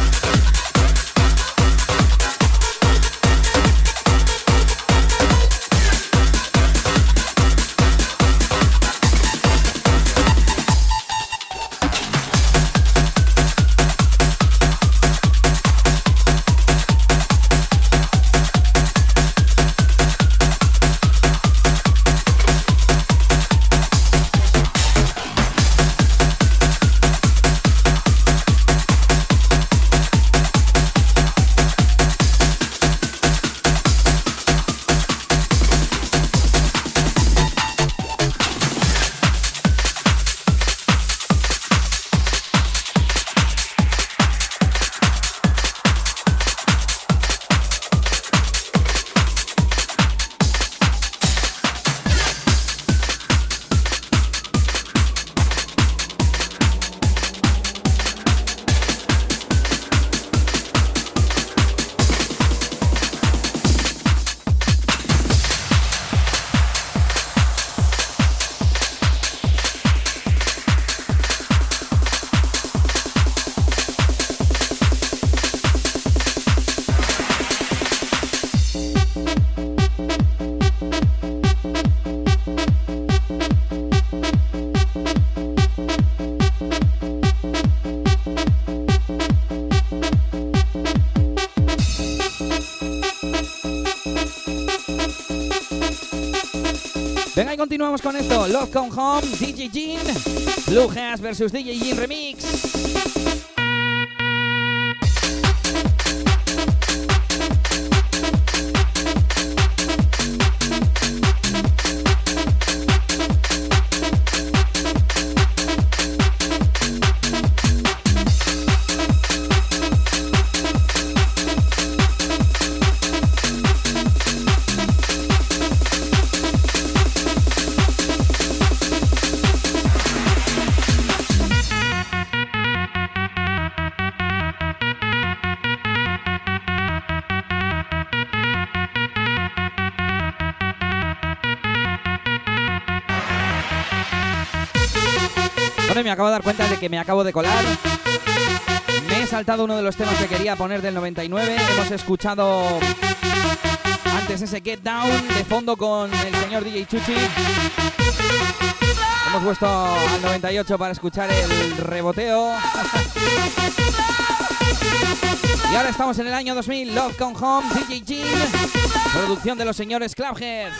B: Con esto. Love Come Home, DJ Jean, Blue Haas versus DJ Jean Remix. Acabo de dar cuenta de que me acabo de colar. Me he saltado uno de los temas que quería poner del 99. Hemos escuchado antes ese Get Down de fondo con el señor DJ Chuchi. Hemos puesto al 98 para escuchar el reboteo. Y ahora estamos en el año 2000. Love Come Home, DJ Jean. Producción de los señores Clubheads.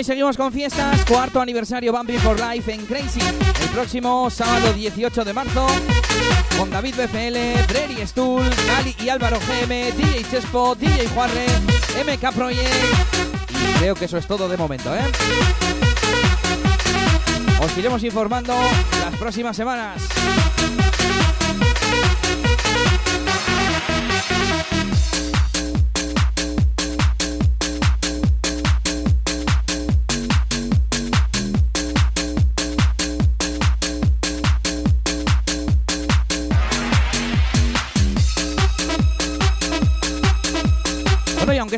B: Y seguimos con fiestas. Cuarto aniversario Bumping for Life en Crazy. El próximo sábado 18 de marzo. Con David BFL, Brady Stool, Gali y Álvaro GM, DJ Chespo, DJ Juarre, MK Project. Y creo que eso es todo de momento, ¿eh? Os iremos informando las próximas semanas.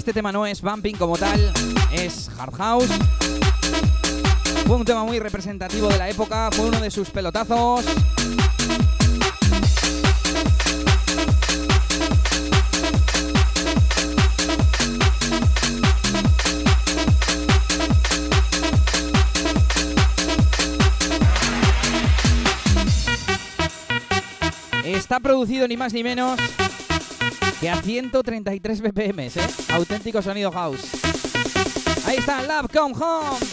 B: Este tema no es bumping como tal, es hard house. Fue un tema muy representativo de la época, fue uno de sus pelotazos. Está producido ni más ni menos que a 133 BPM, ¿eh? Auténtico sonido house. Ahí está, Love Come Home.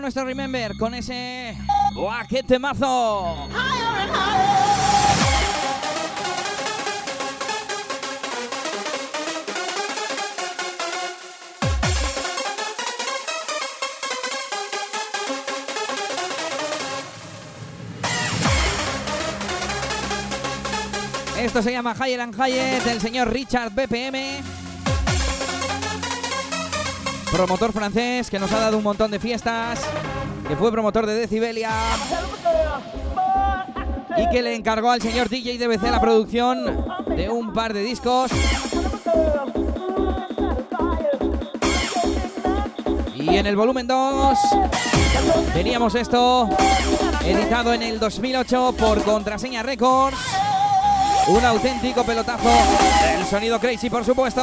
B: Nuestro Remember, con ese... ¡Buah, qué! Esto se llama Higher and Higher del señor Richard BPM.
H: Promotor francés que nos ha dado un montón de fiestas, que fue promotor de Decibelia y que le encargó al señor DJ DBC la producción de un par de discos. Y en el volumen 2 teníamos esto editado en el 2008 por Contraseña Records. Un auténtico pelotazo. El sonido crazy, por supuesto.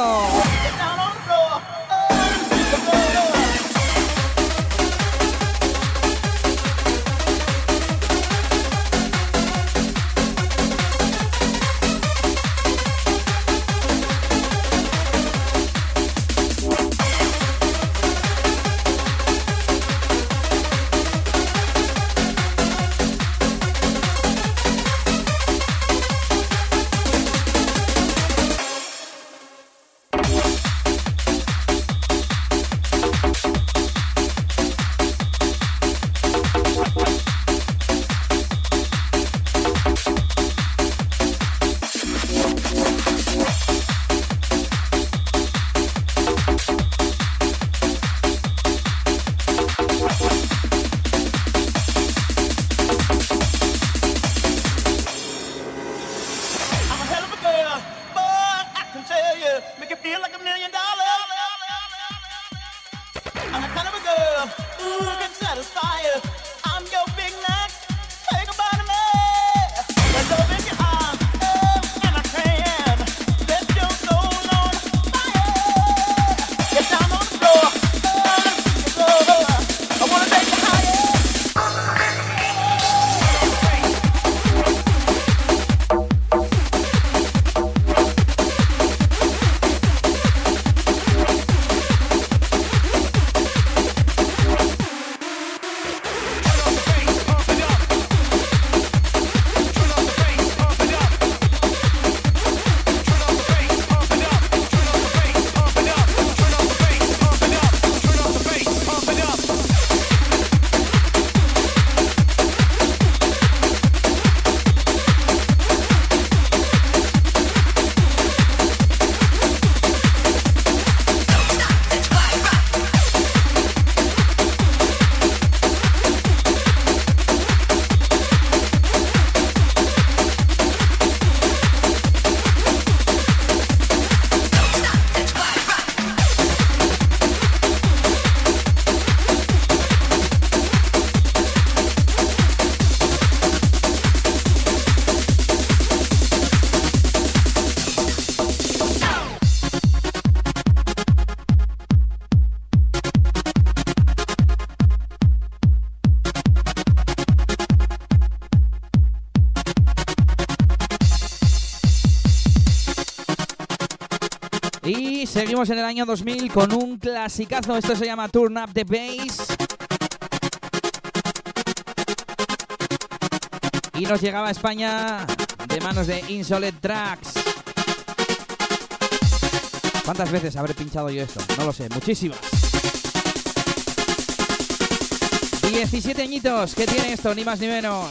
B: En el año 2000 con un clasicazo. Esto se llama Turn Up the Bass. Y nos llegaba a España de manos de Insolent Tracks. ¿Cuántas veces habré pinchado yo esto? No lo sé, muchísimas. 17 añitos, ¿qué tiene esto? Ni más ni menos.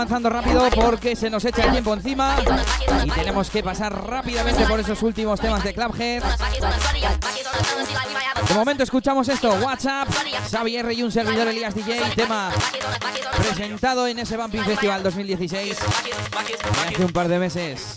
B: Avanzando rápido porque se nos echa el tiempo encima y tenemos que pasar rápidamente por esos últimos temas de Clubhead. De momento escuchamos esto, WhatsApp, Xavi R y un servidor Elías DJ, tema presentado en ese Bumping Festival 2016 hace un par de meses.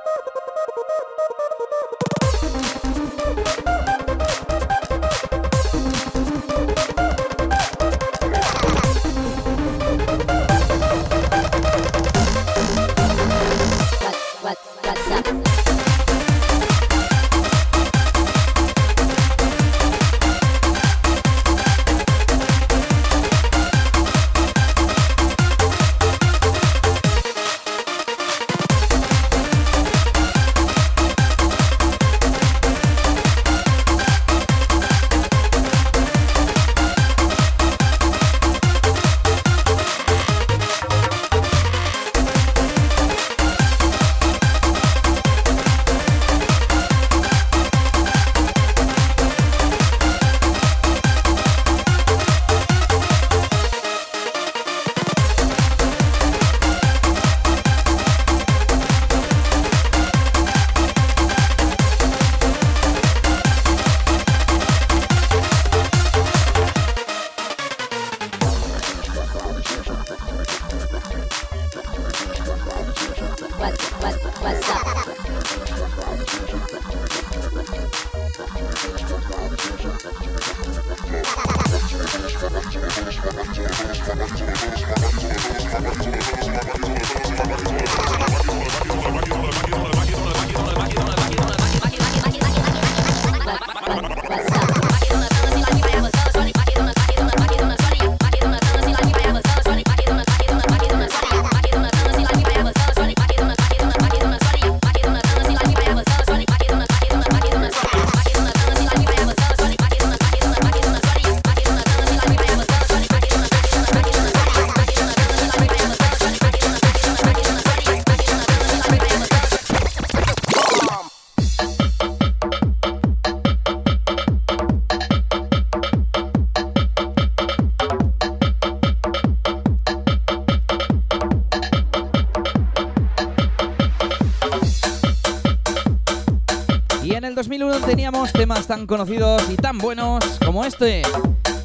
B: 2001 teníamos temas tan conocidos y tan buenos como este,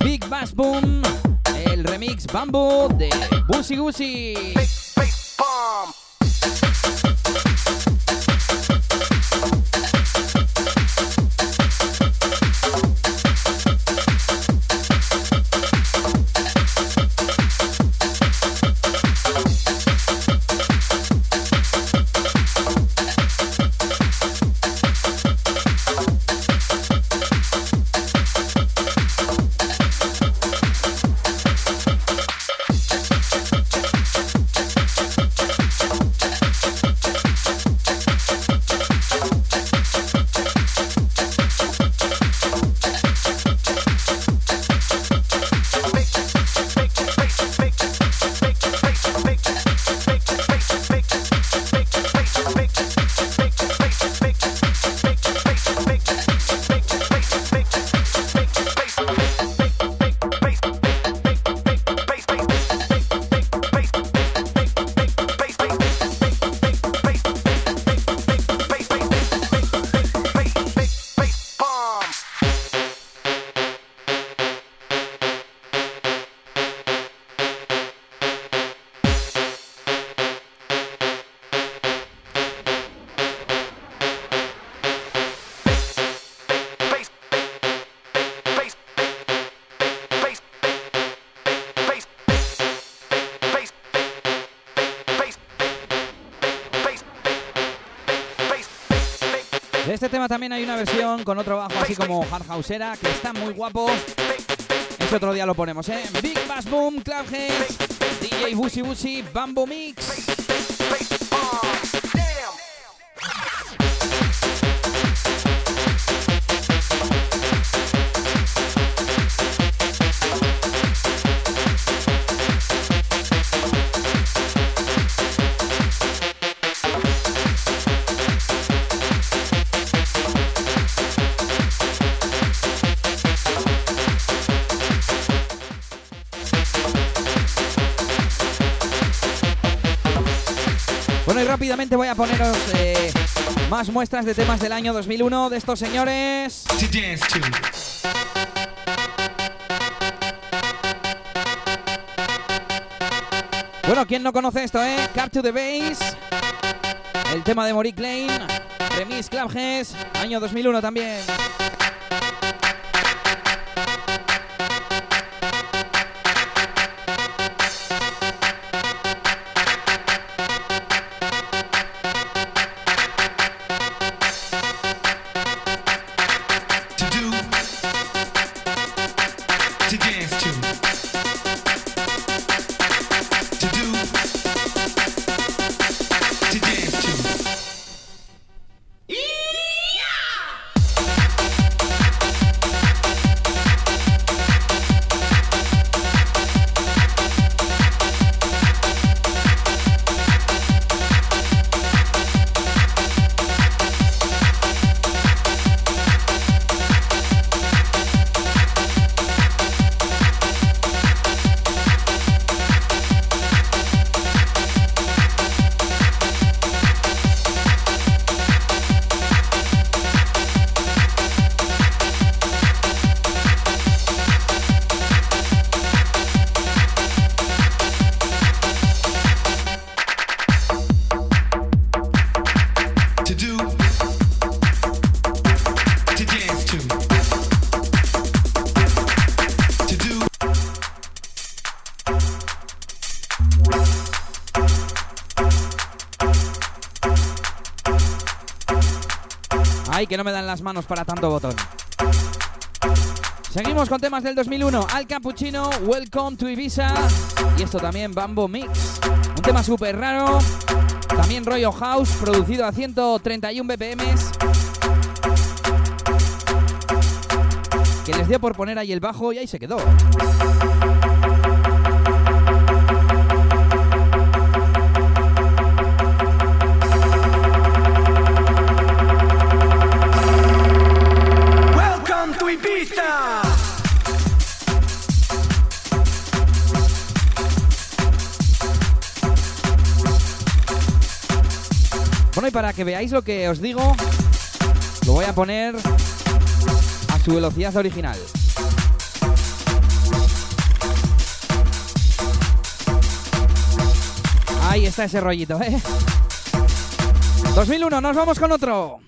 B: Big Bass Boom, el remix Bamboo de Busy Goosey. También hay una versión con otro bajo así como hardhouseera que está muy guapo. Ese otro día lo ponemos, ¿eh? Big Bass Boom, Clubhead, DJ Busy Busy, Bamboo Mix. Voy a poneros eh, más muestras de temas del año 2001 de estos señores. Bueno, ¿quién no conoce esto, eh? Car to the Base. El tema de Morick Lane. Remix Clubhouse. Año 2001 también. Ay, que no me dan las manos para tanto botón. Seguimos con temas del 2001. Al Cappuccino, Welcome to Ibiza. Y esto también, Bambo Mix. Un tema súper raro. También rollo house, producido a 131 BPMs. Que les dio por poner ahí el bajo y ahí se quedó. Para que veáis lo que os digo, lo voy a poner a su velocidad original. Ahí está ese rollito, ¿eh? 2001, nos vamos con otro.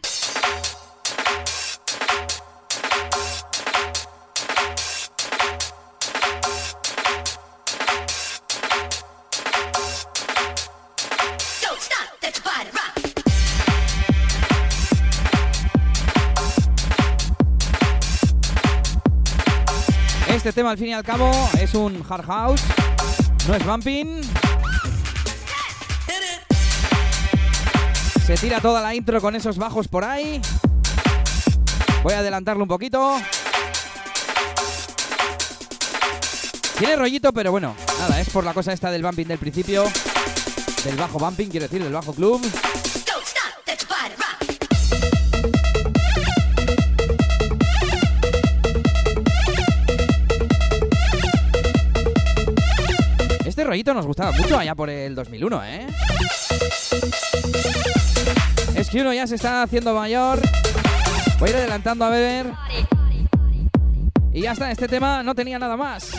B: Este tema, al fin y al cabo, es un hard house, no es bumping. Se tira toda la intro con esos bajos por ahí. Voy a adelantarlo un poquito. Tiene rollito, pero bueno, nada, es por la cosa esta del bumping del principio. Del bajo bumping, quiero decir, del bajo club. Rollito nos gustaba mucho allá por el 2001, ¿eh? Es que uno ya se está haciendo mayor. Voy a ir adelantando a beber. Y ya está, este tema no tenía nada más.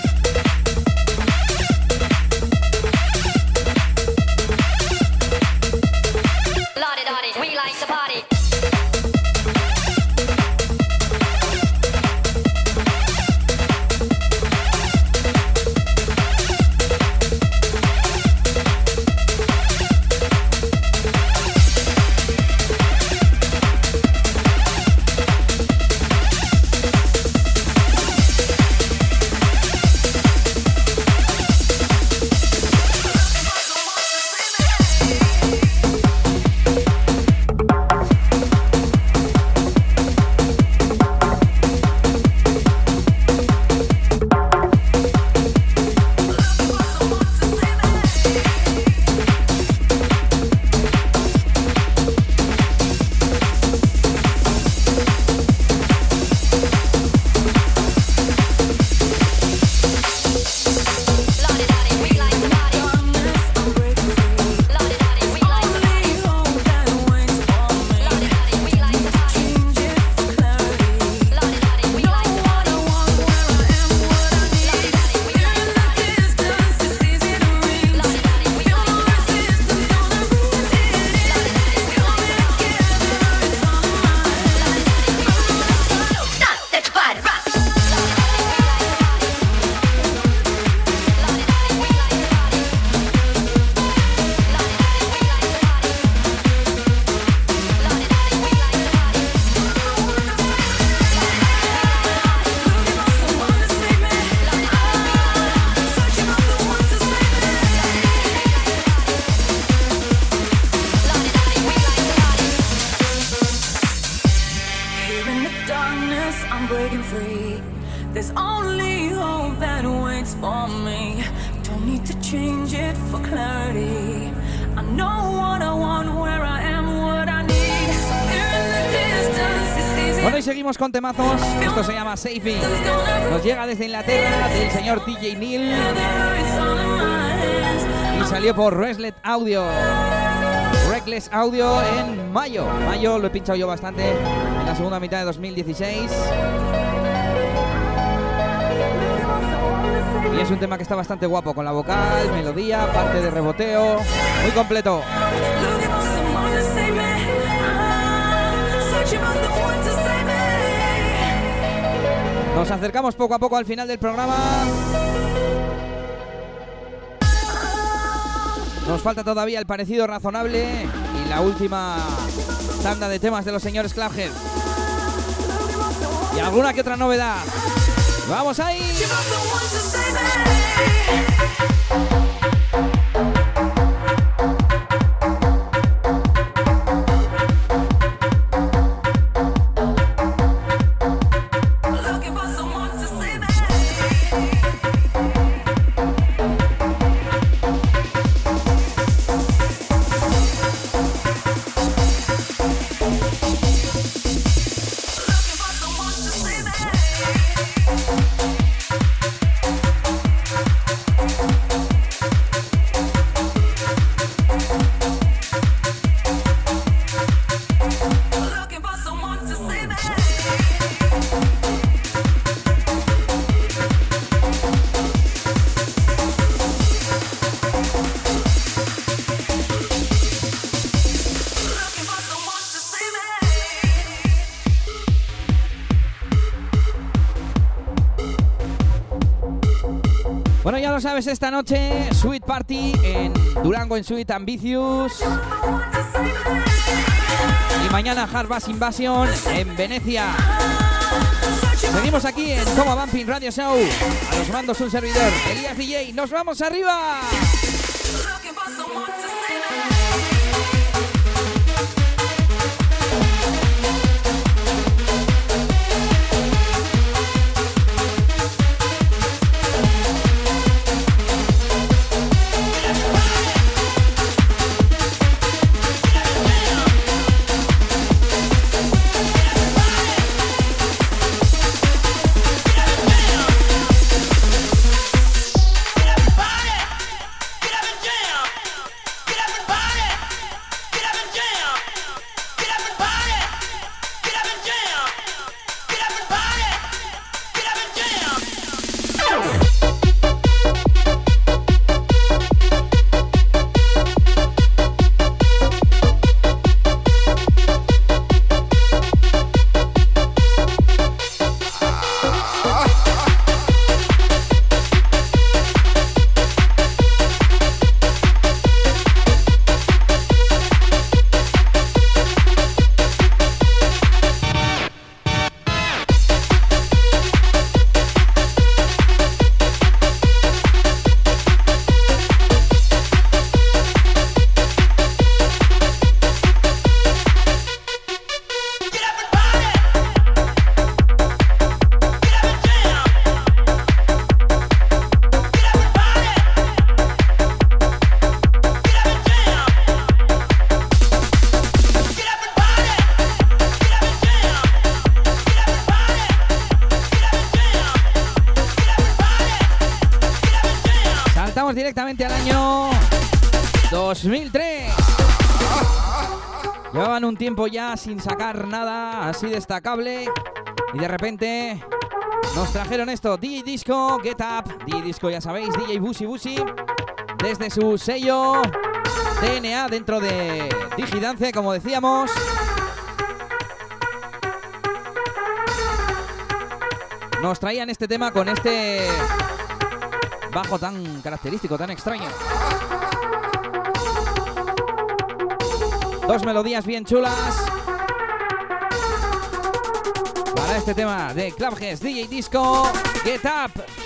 B: Llama Saving. Nos llega desde Inglaterra del señor DJ Neil y salió por Reslet Audio. Reckless Audio en mayo. Mayo lo he pinchado yo bastante en la segunda mitad de 2016. Y es un tema que está bastante guapo, con la vocal, melodía, parte de reboteo, muy completo. Nos acercamos poco a poco al final del programa. Nos falta todavía el parecido razonable y la última tanda de temas de los señores Clubhead. Y alguna que otra novedad. ¡Vamos ahí! Sabes, esta noche, Sweet Party en Durango en Sweet Ambitious. Y mañana Hard Bass Invasion en Venecia. Seguimos aquí en Toma Bumping Radio Show. A los mandos un servidor, Elías DJ. ¡Nos vamos arriba! Sin sacar nada así destacable y de repente nos trajeron esto, DJ Disco, Get Up, DJ Disco ya sabéis, DJ Busi Busi, desde su sello DNA dentro de Digidance, como decíamos. Nos traían este tema con este bajo tan característico, tan extraño. Dos melodías bien chulas. Este tema de Clubheads DJ Disco, Get Up.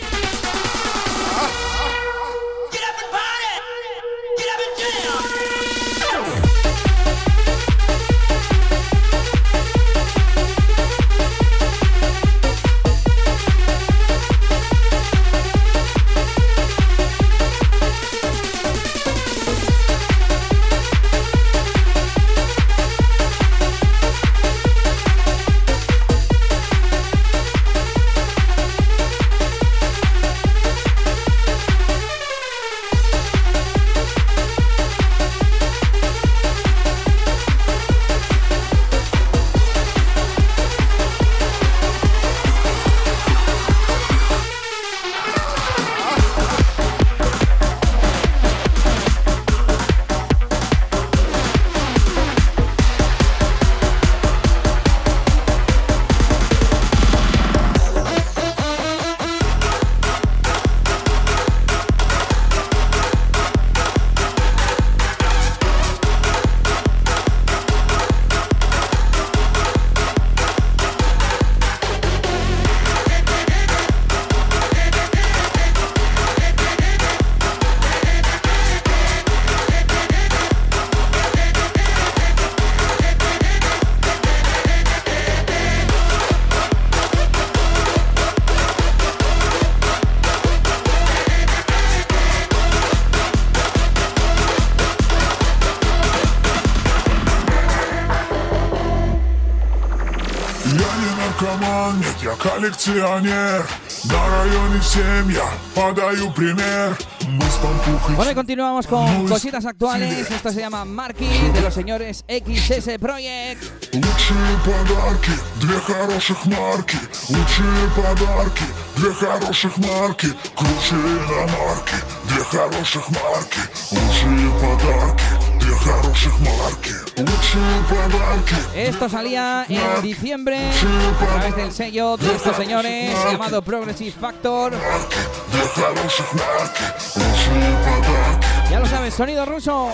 I: Наркоман, нет, я коллекционер На районе всем я подаю пример. Мы с пампухой
B: Bueno, y continuamos con cositas actuales. Esto se llama Marky de los señores XS Project.
I: Лучшие подарки, две хороших марки. Лучшие подарки, две хороших марки. Круче иномарки, две хороших марки. Лучшие подарки, две хороших марки
B: Esto salía en diciembre a través del sello de estos señores llamado Progressive Factor. Ya lo sabes, sonido ruso.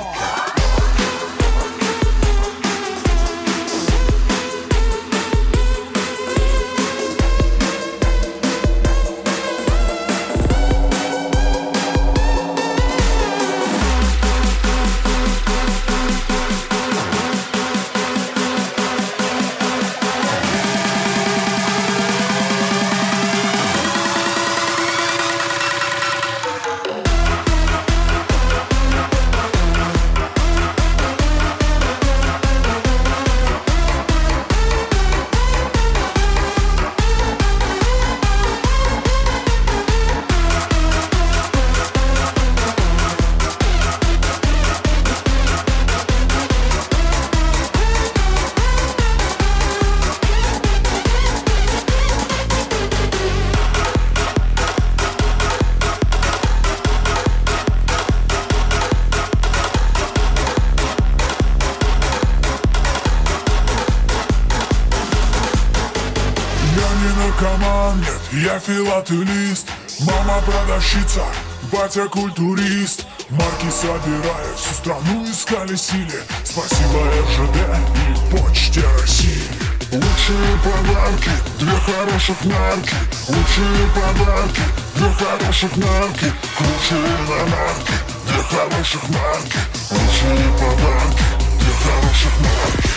I: Я филателист Мама продавщица, батя культурист. Марки собирая, всю страну исколесили Спасибо РЖД и Почте России. Лучшие подарки, две хороших марки Лучшие подарки, две хороших марки Круче иномарки, две хороших марки Лучшие подарки, две хороших марки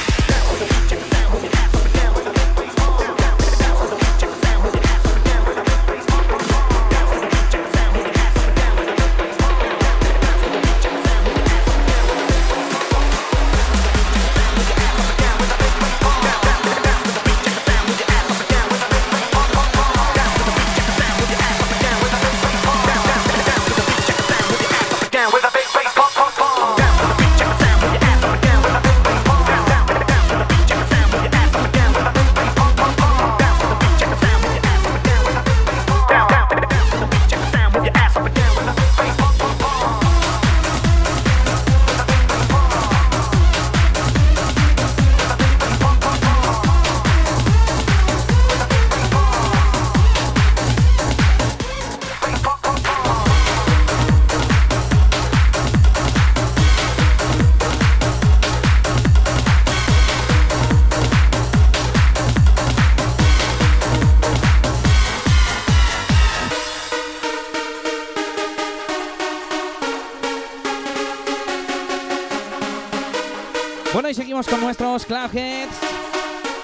B: Bueno, y seguimos con nuestros Clubheads,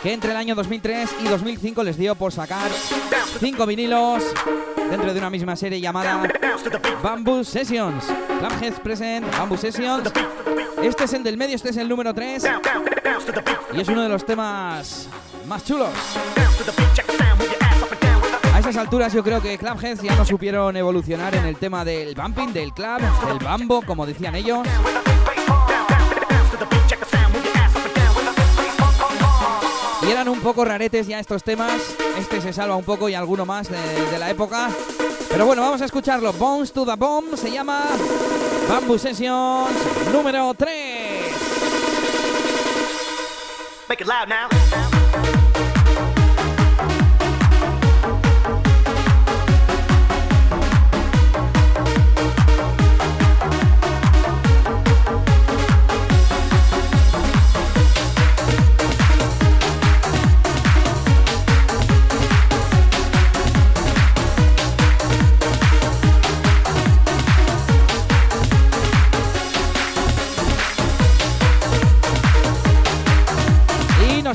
B: que entre el año 2003 y 2005 les dio por sacar cinco vinilos dentro de una misma serie llamada Bamboo Sessions. Clubheads Present Bamboo Sessions. Este es el del medio, este es el número 3. Y es uno de los temas más chulos. A esas alturas yo creo que Clubheads ya no supieron evolucionar en el tema del bumping, del club, del bambo, como decían ellos. Eran un poco raretes ya estos temas. Este se salva un poco y alguno más de, de la época. Pero bueno, vamos a escucharlo. Bones to the Bomb se llama Bamboo Sessions número 3.
C: Make it loud now.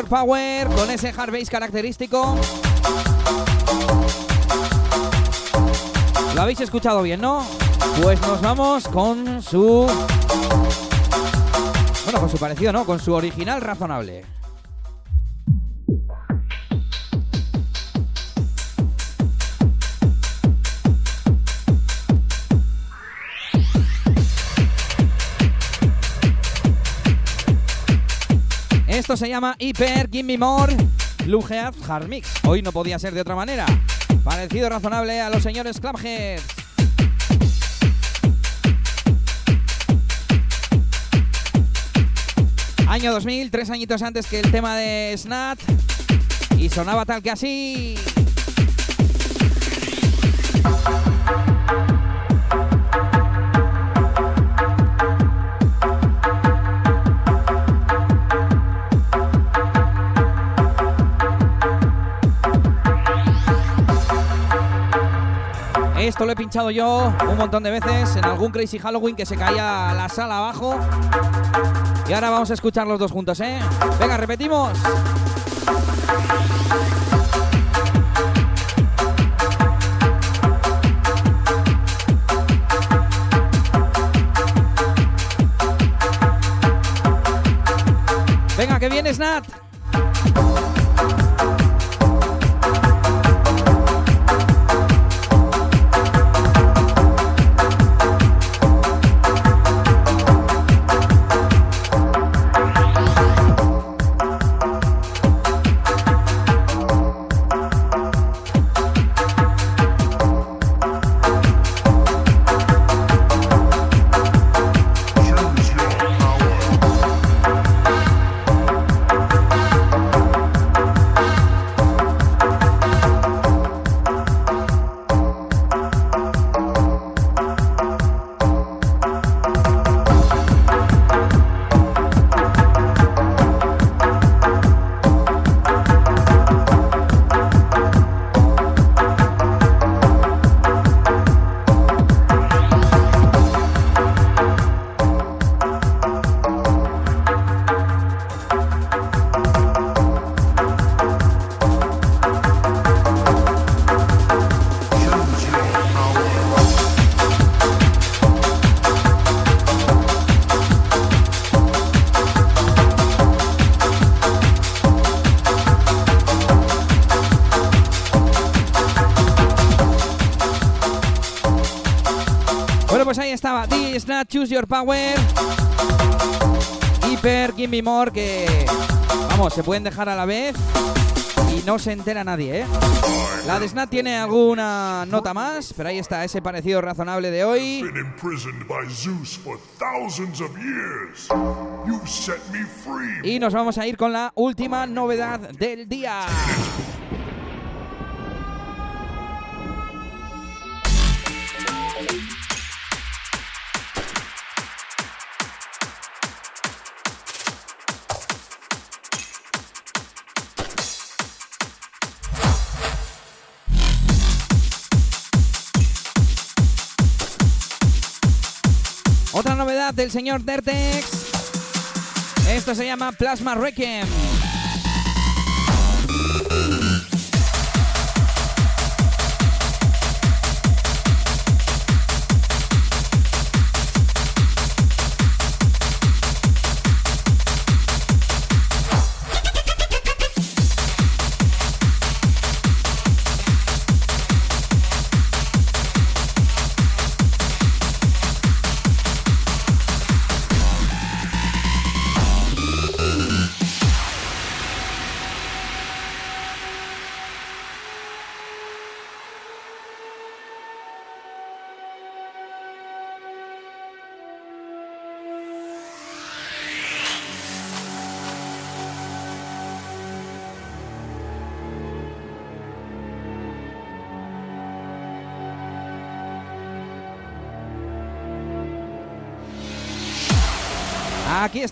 I: Power,
B: con ese hard bass característico. Lo habéis escuchado bien, ¿no? Pues nos vamos con su... Bueno, con su parecido, ¿no? Con su original razonable. Esto se llama Hyper Gimme More Blue Head Hard Mix. Hoy no podía ser de otra manera. Parecido razonable a los señores Clubheads. Año 2000, tres añitos antes que el tema de Snat. Y sonaba tal que así. Esto lo he pinchado yo un montón de veces en algún Crazy Halloween que se caía la sala abajo. Y ahora vamos a escuchar los dos juntos, ¿eh? Venga, repetimos.
I: Your power.
B: Hyper Gimme More que. Vamos, se pueden dejar a la vez. Y no se entera nadie, ¿eh? La de Snap tiene alguna nota más, pero ahí está ese parecido razonable de hoy.
I: Me.
B: Y nos vamos a ir con la última novedad del día. Señor Dertex. Esto se llama Plasma Requiem.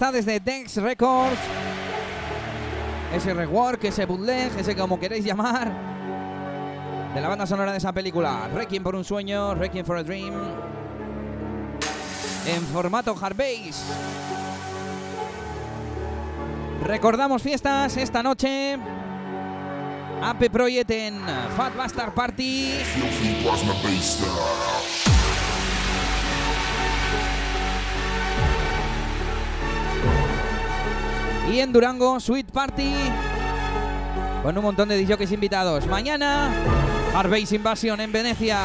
B: Desde Dex Records. Ese rework, ese bootleg, ese como queréis llamar. De la banda sonora de esa película. Requiem por un sueño, Requiem for a Dream. En formato hard bass. Recordamos fiestas esta noche. AP Project en Fat Bastard Party. Y en Durango, Sweet Party. Con un montón de DJs invitados. Mañana, Hard Bass Invasion en Venecia.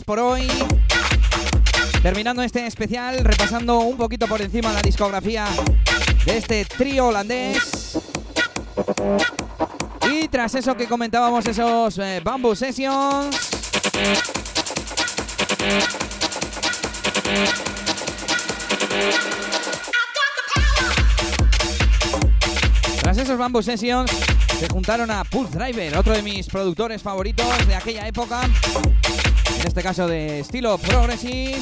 B: Por hoy. Terminando este especial, repasando un poquito por encima la discografía de este trío holandés. Y tras eso que comentábamos, esos eh, Bamboo Sessions. Tras esos Bamboo Sessions, se juntaron a Pulse Driver, otro de mis productores favoritos de aquella época. En este caso de estilo progressive.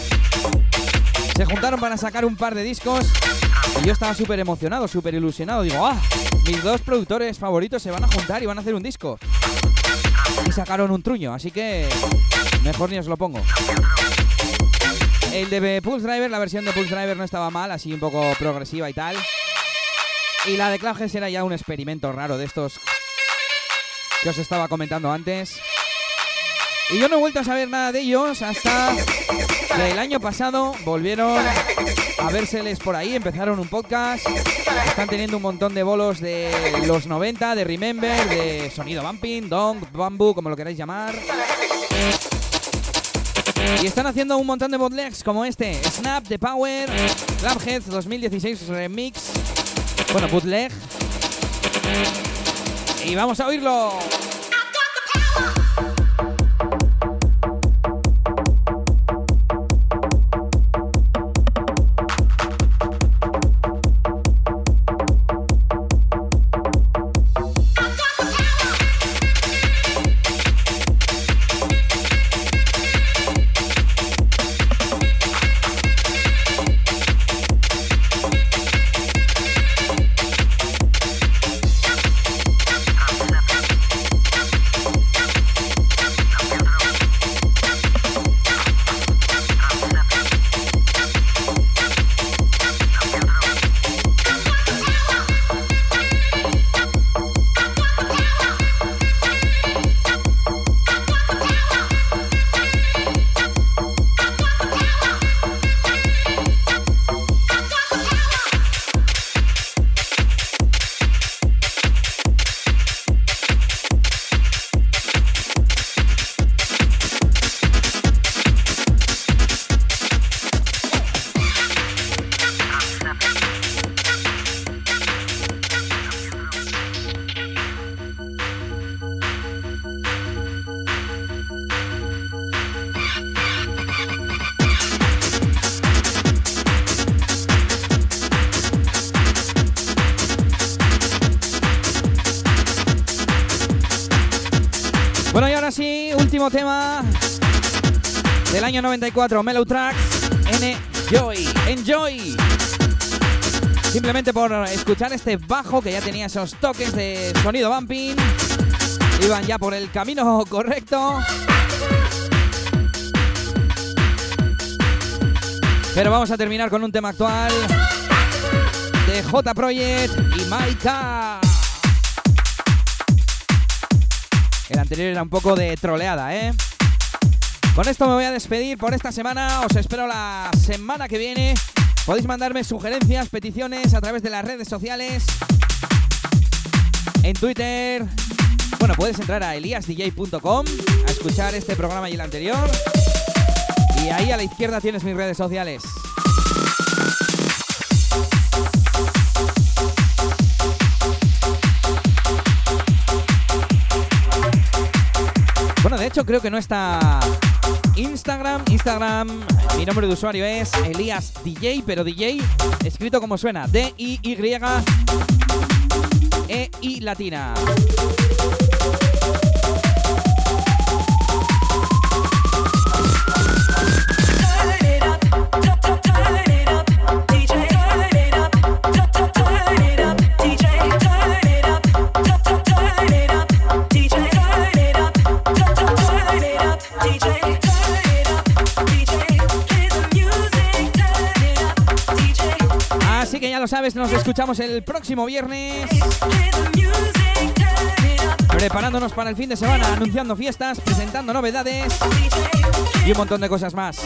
B: Se juntaron para sacar un par de discos y yo estaba súper emocionado, súper ilusionado. Digo, ¡ah! Mis dos productores favoritos se van a juntar y van a hacer un disco. y sacaron un truño, así que mejor ni os lo pongo. El de Pulse Driver, la versión de Pulse Driver no estaba mal, así un poco progresiva y tal. Y la de Cloudheads era ya un experimento raro de estos que os estaba comentando antes. Y yo no he vuelto a saber nada de ellos hasta el año pasado volvieron a vérseles por ahí, empezaron un podcast, están teniendo un montón de bolos de los 90, de Remember, de sonido bumping, dong, bamboo, como lo queráis llamar. Y están haciendo un montón de bootlegs como este, Snap, The Power, Clubheads 2016 Remix, bueno, bootleg. Y vamos a oírlo. Año 94, Mellow Tracks, Enjoy, Enjoy. Simplemente por escuchar este bajo que ya tenía esos toques de sonido bumping, iban ya por el camino correcto. Pero vamos a terminar con un tema actual de J Project y Maika. El anterior era un poco de troleada, ¿eh? Con esto me voy a despedir por esta semana. Os espero la semana que viene. Podéis mandarme sugerencias, peticiones a través de las redes sociales. En Twitter. Bueno, puedes entrar a eliasdj.com a escuchar este programa y el anterior. Y ahí a la izquierda tienes mis redes sociales. Bueno, de hecho creo que no está Instagram. Instagram, mi nombre de usuario es Elías DJ, pero DJ escrito como suena, D-I-Y E-I latina. Lo sabes, nos escuchamos el próximo viernes. Preparándonos para el fin de semana, anunciando fiestas, presentando novedades y un montón de cosas más.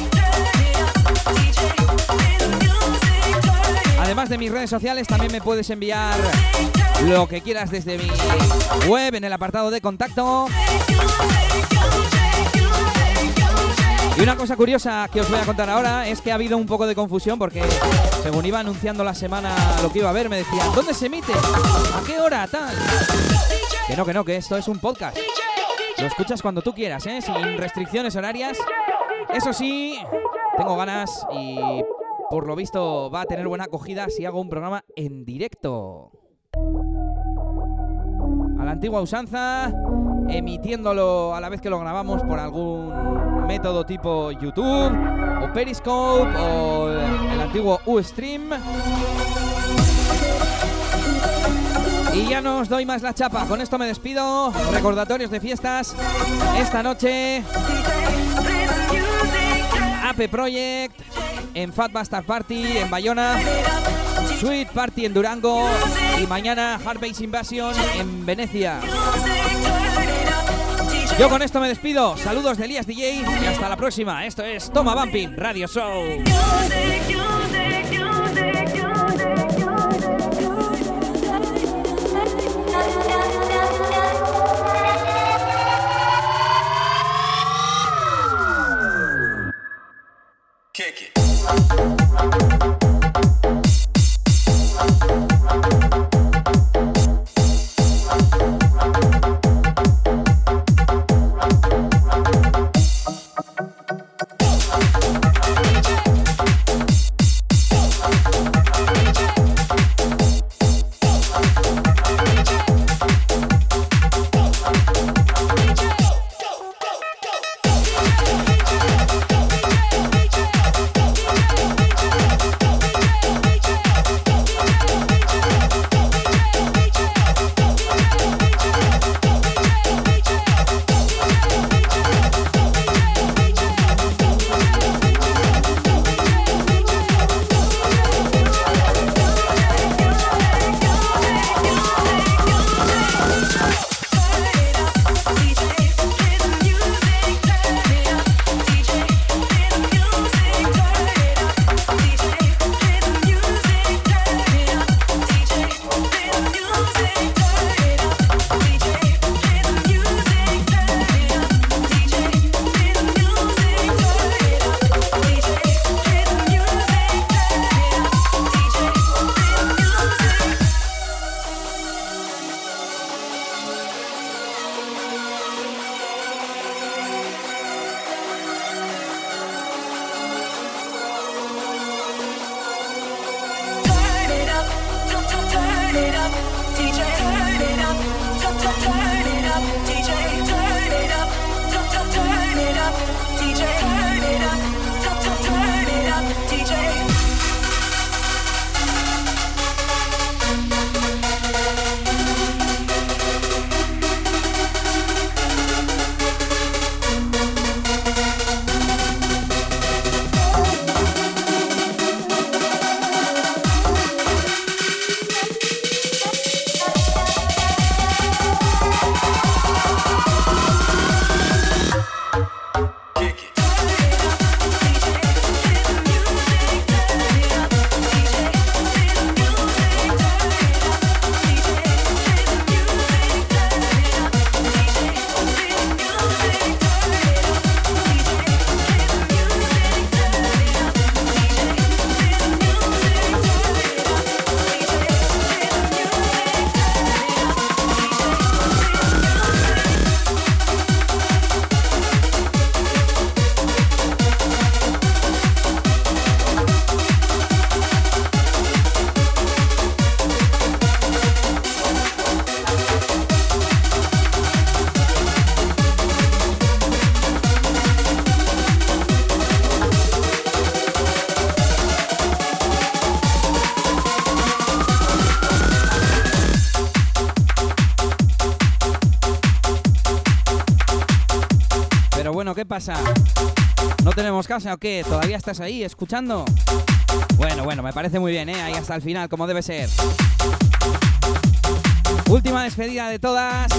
B: Además de mis redes sociales, también me puedes enviar lo que quieras desde mi web en el apartado de contacto. Y una cosa curiosa que os voy a contar ahora es que ha habido un poco de confusión porque según iba anunciando la semana lo que iba a ver, me decían, ¿dónde se emite? ¿A qué hora? Tal. Que no, que no, que esto es un podcast. Lo escuchas cuando tú quieras, ¿eh? Sin restricciones horarias. Eso sí, tengo ganas y por lo visto va a tener buena acogida si hago un programa en directo. A la antigua usanza, emitiéndolo a la vez que lo grabamos por algún método tipo YouTube o Periscope o el antiguo Ustream.
E: Y ya no os doy más la chapa. Con esto me despido. Recordatorios de fiestas. Esta noche. Ape Project. En Fat Bastard Party en Bayona. Sweet Party en Durango. Y mañana Hard Bass Invasion en Venecia. Yo con esto me despido. Saludos de Elías DJ y hasta la próxima. Esto es Toma Bumping Radio Show. Pasa? ¿No tenemos casa o qué? ¿Todavía estás ahí escuchando? Bueno, bueno, me parece muy bien, ¿eh? Ahí hasta el final, como debe ser. Última despedida de todas.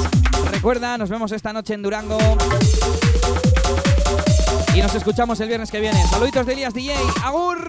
E: Recuerda, nos vemos esta noche en Durango. Y nos escuchamos el viernes que viene. Saluditos de Elías DJ. ¡Agur!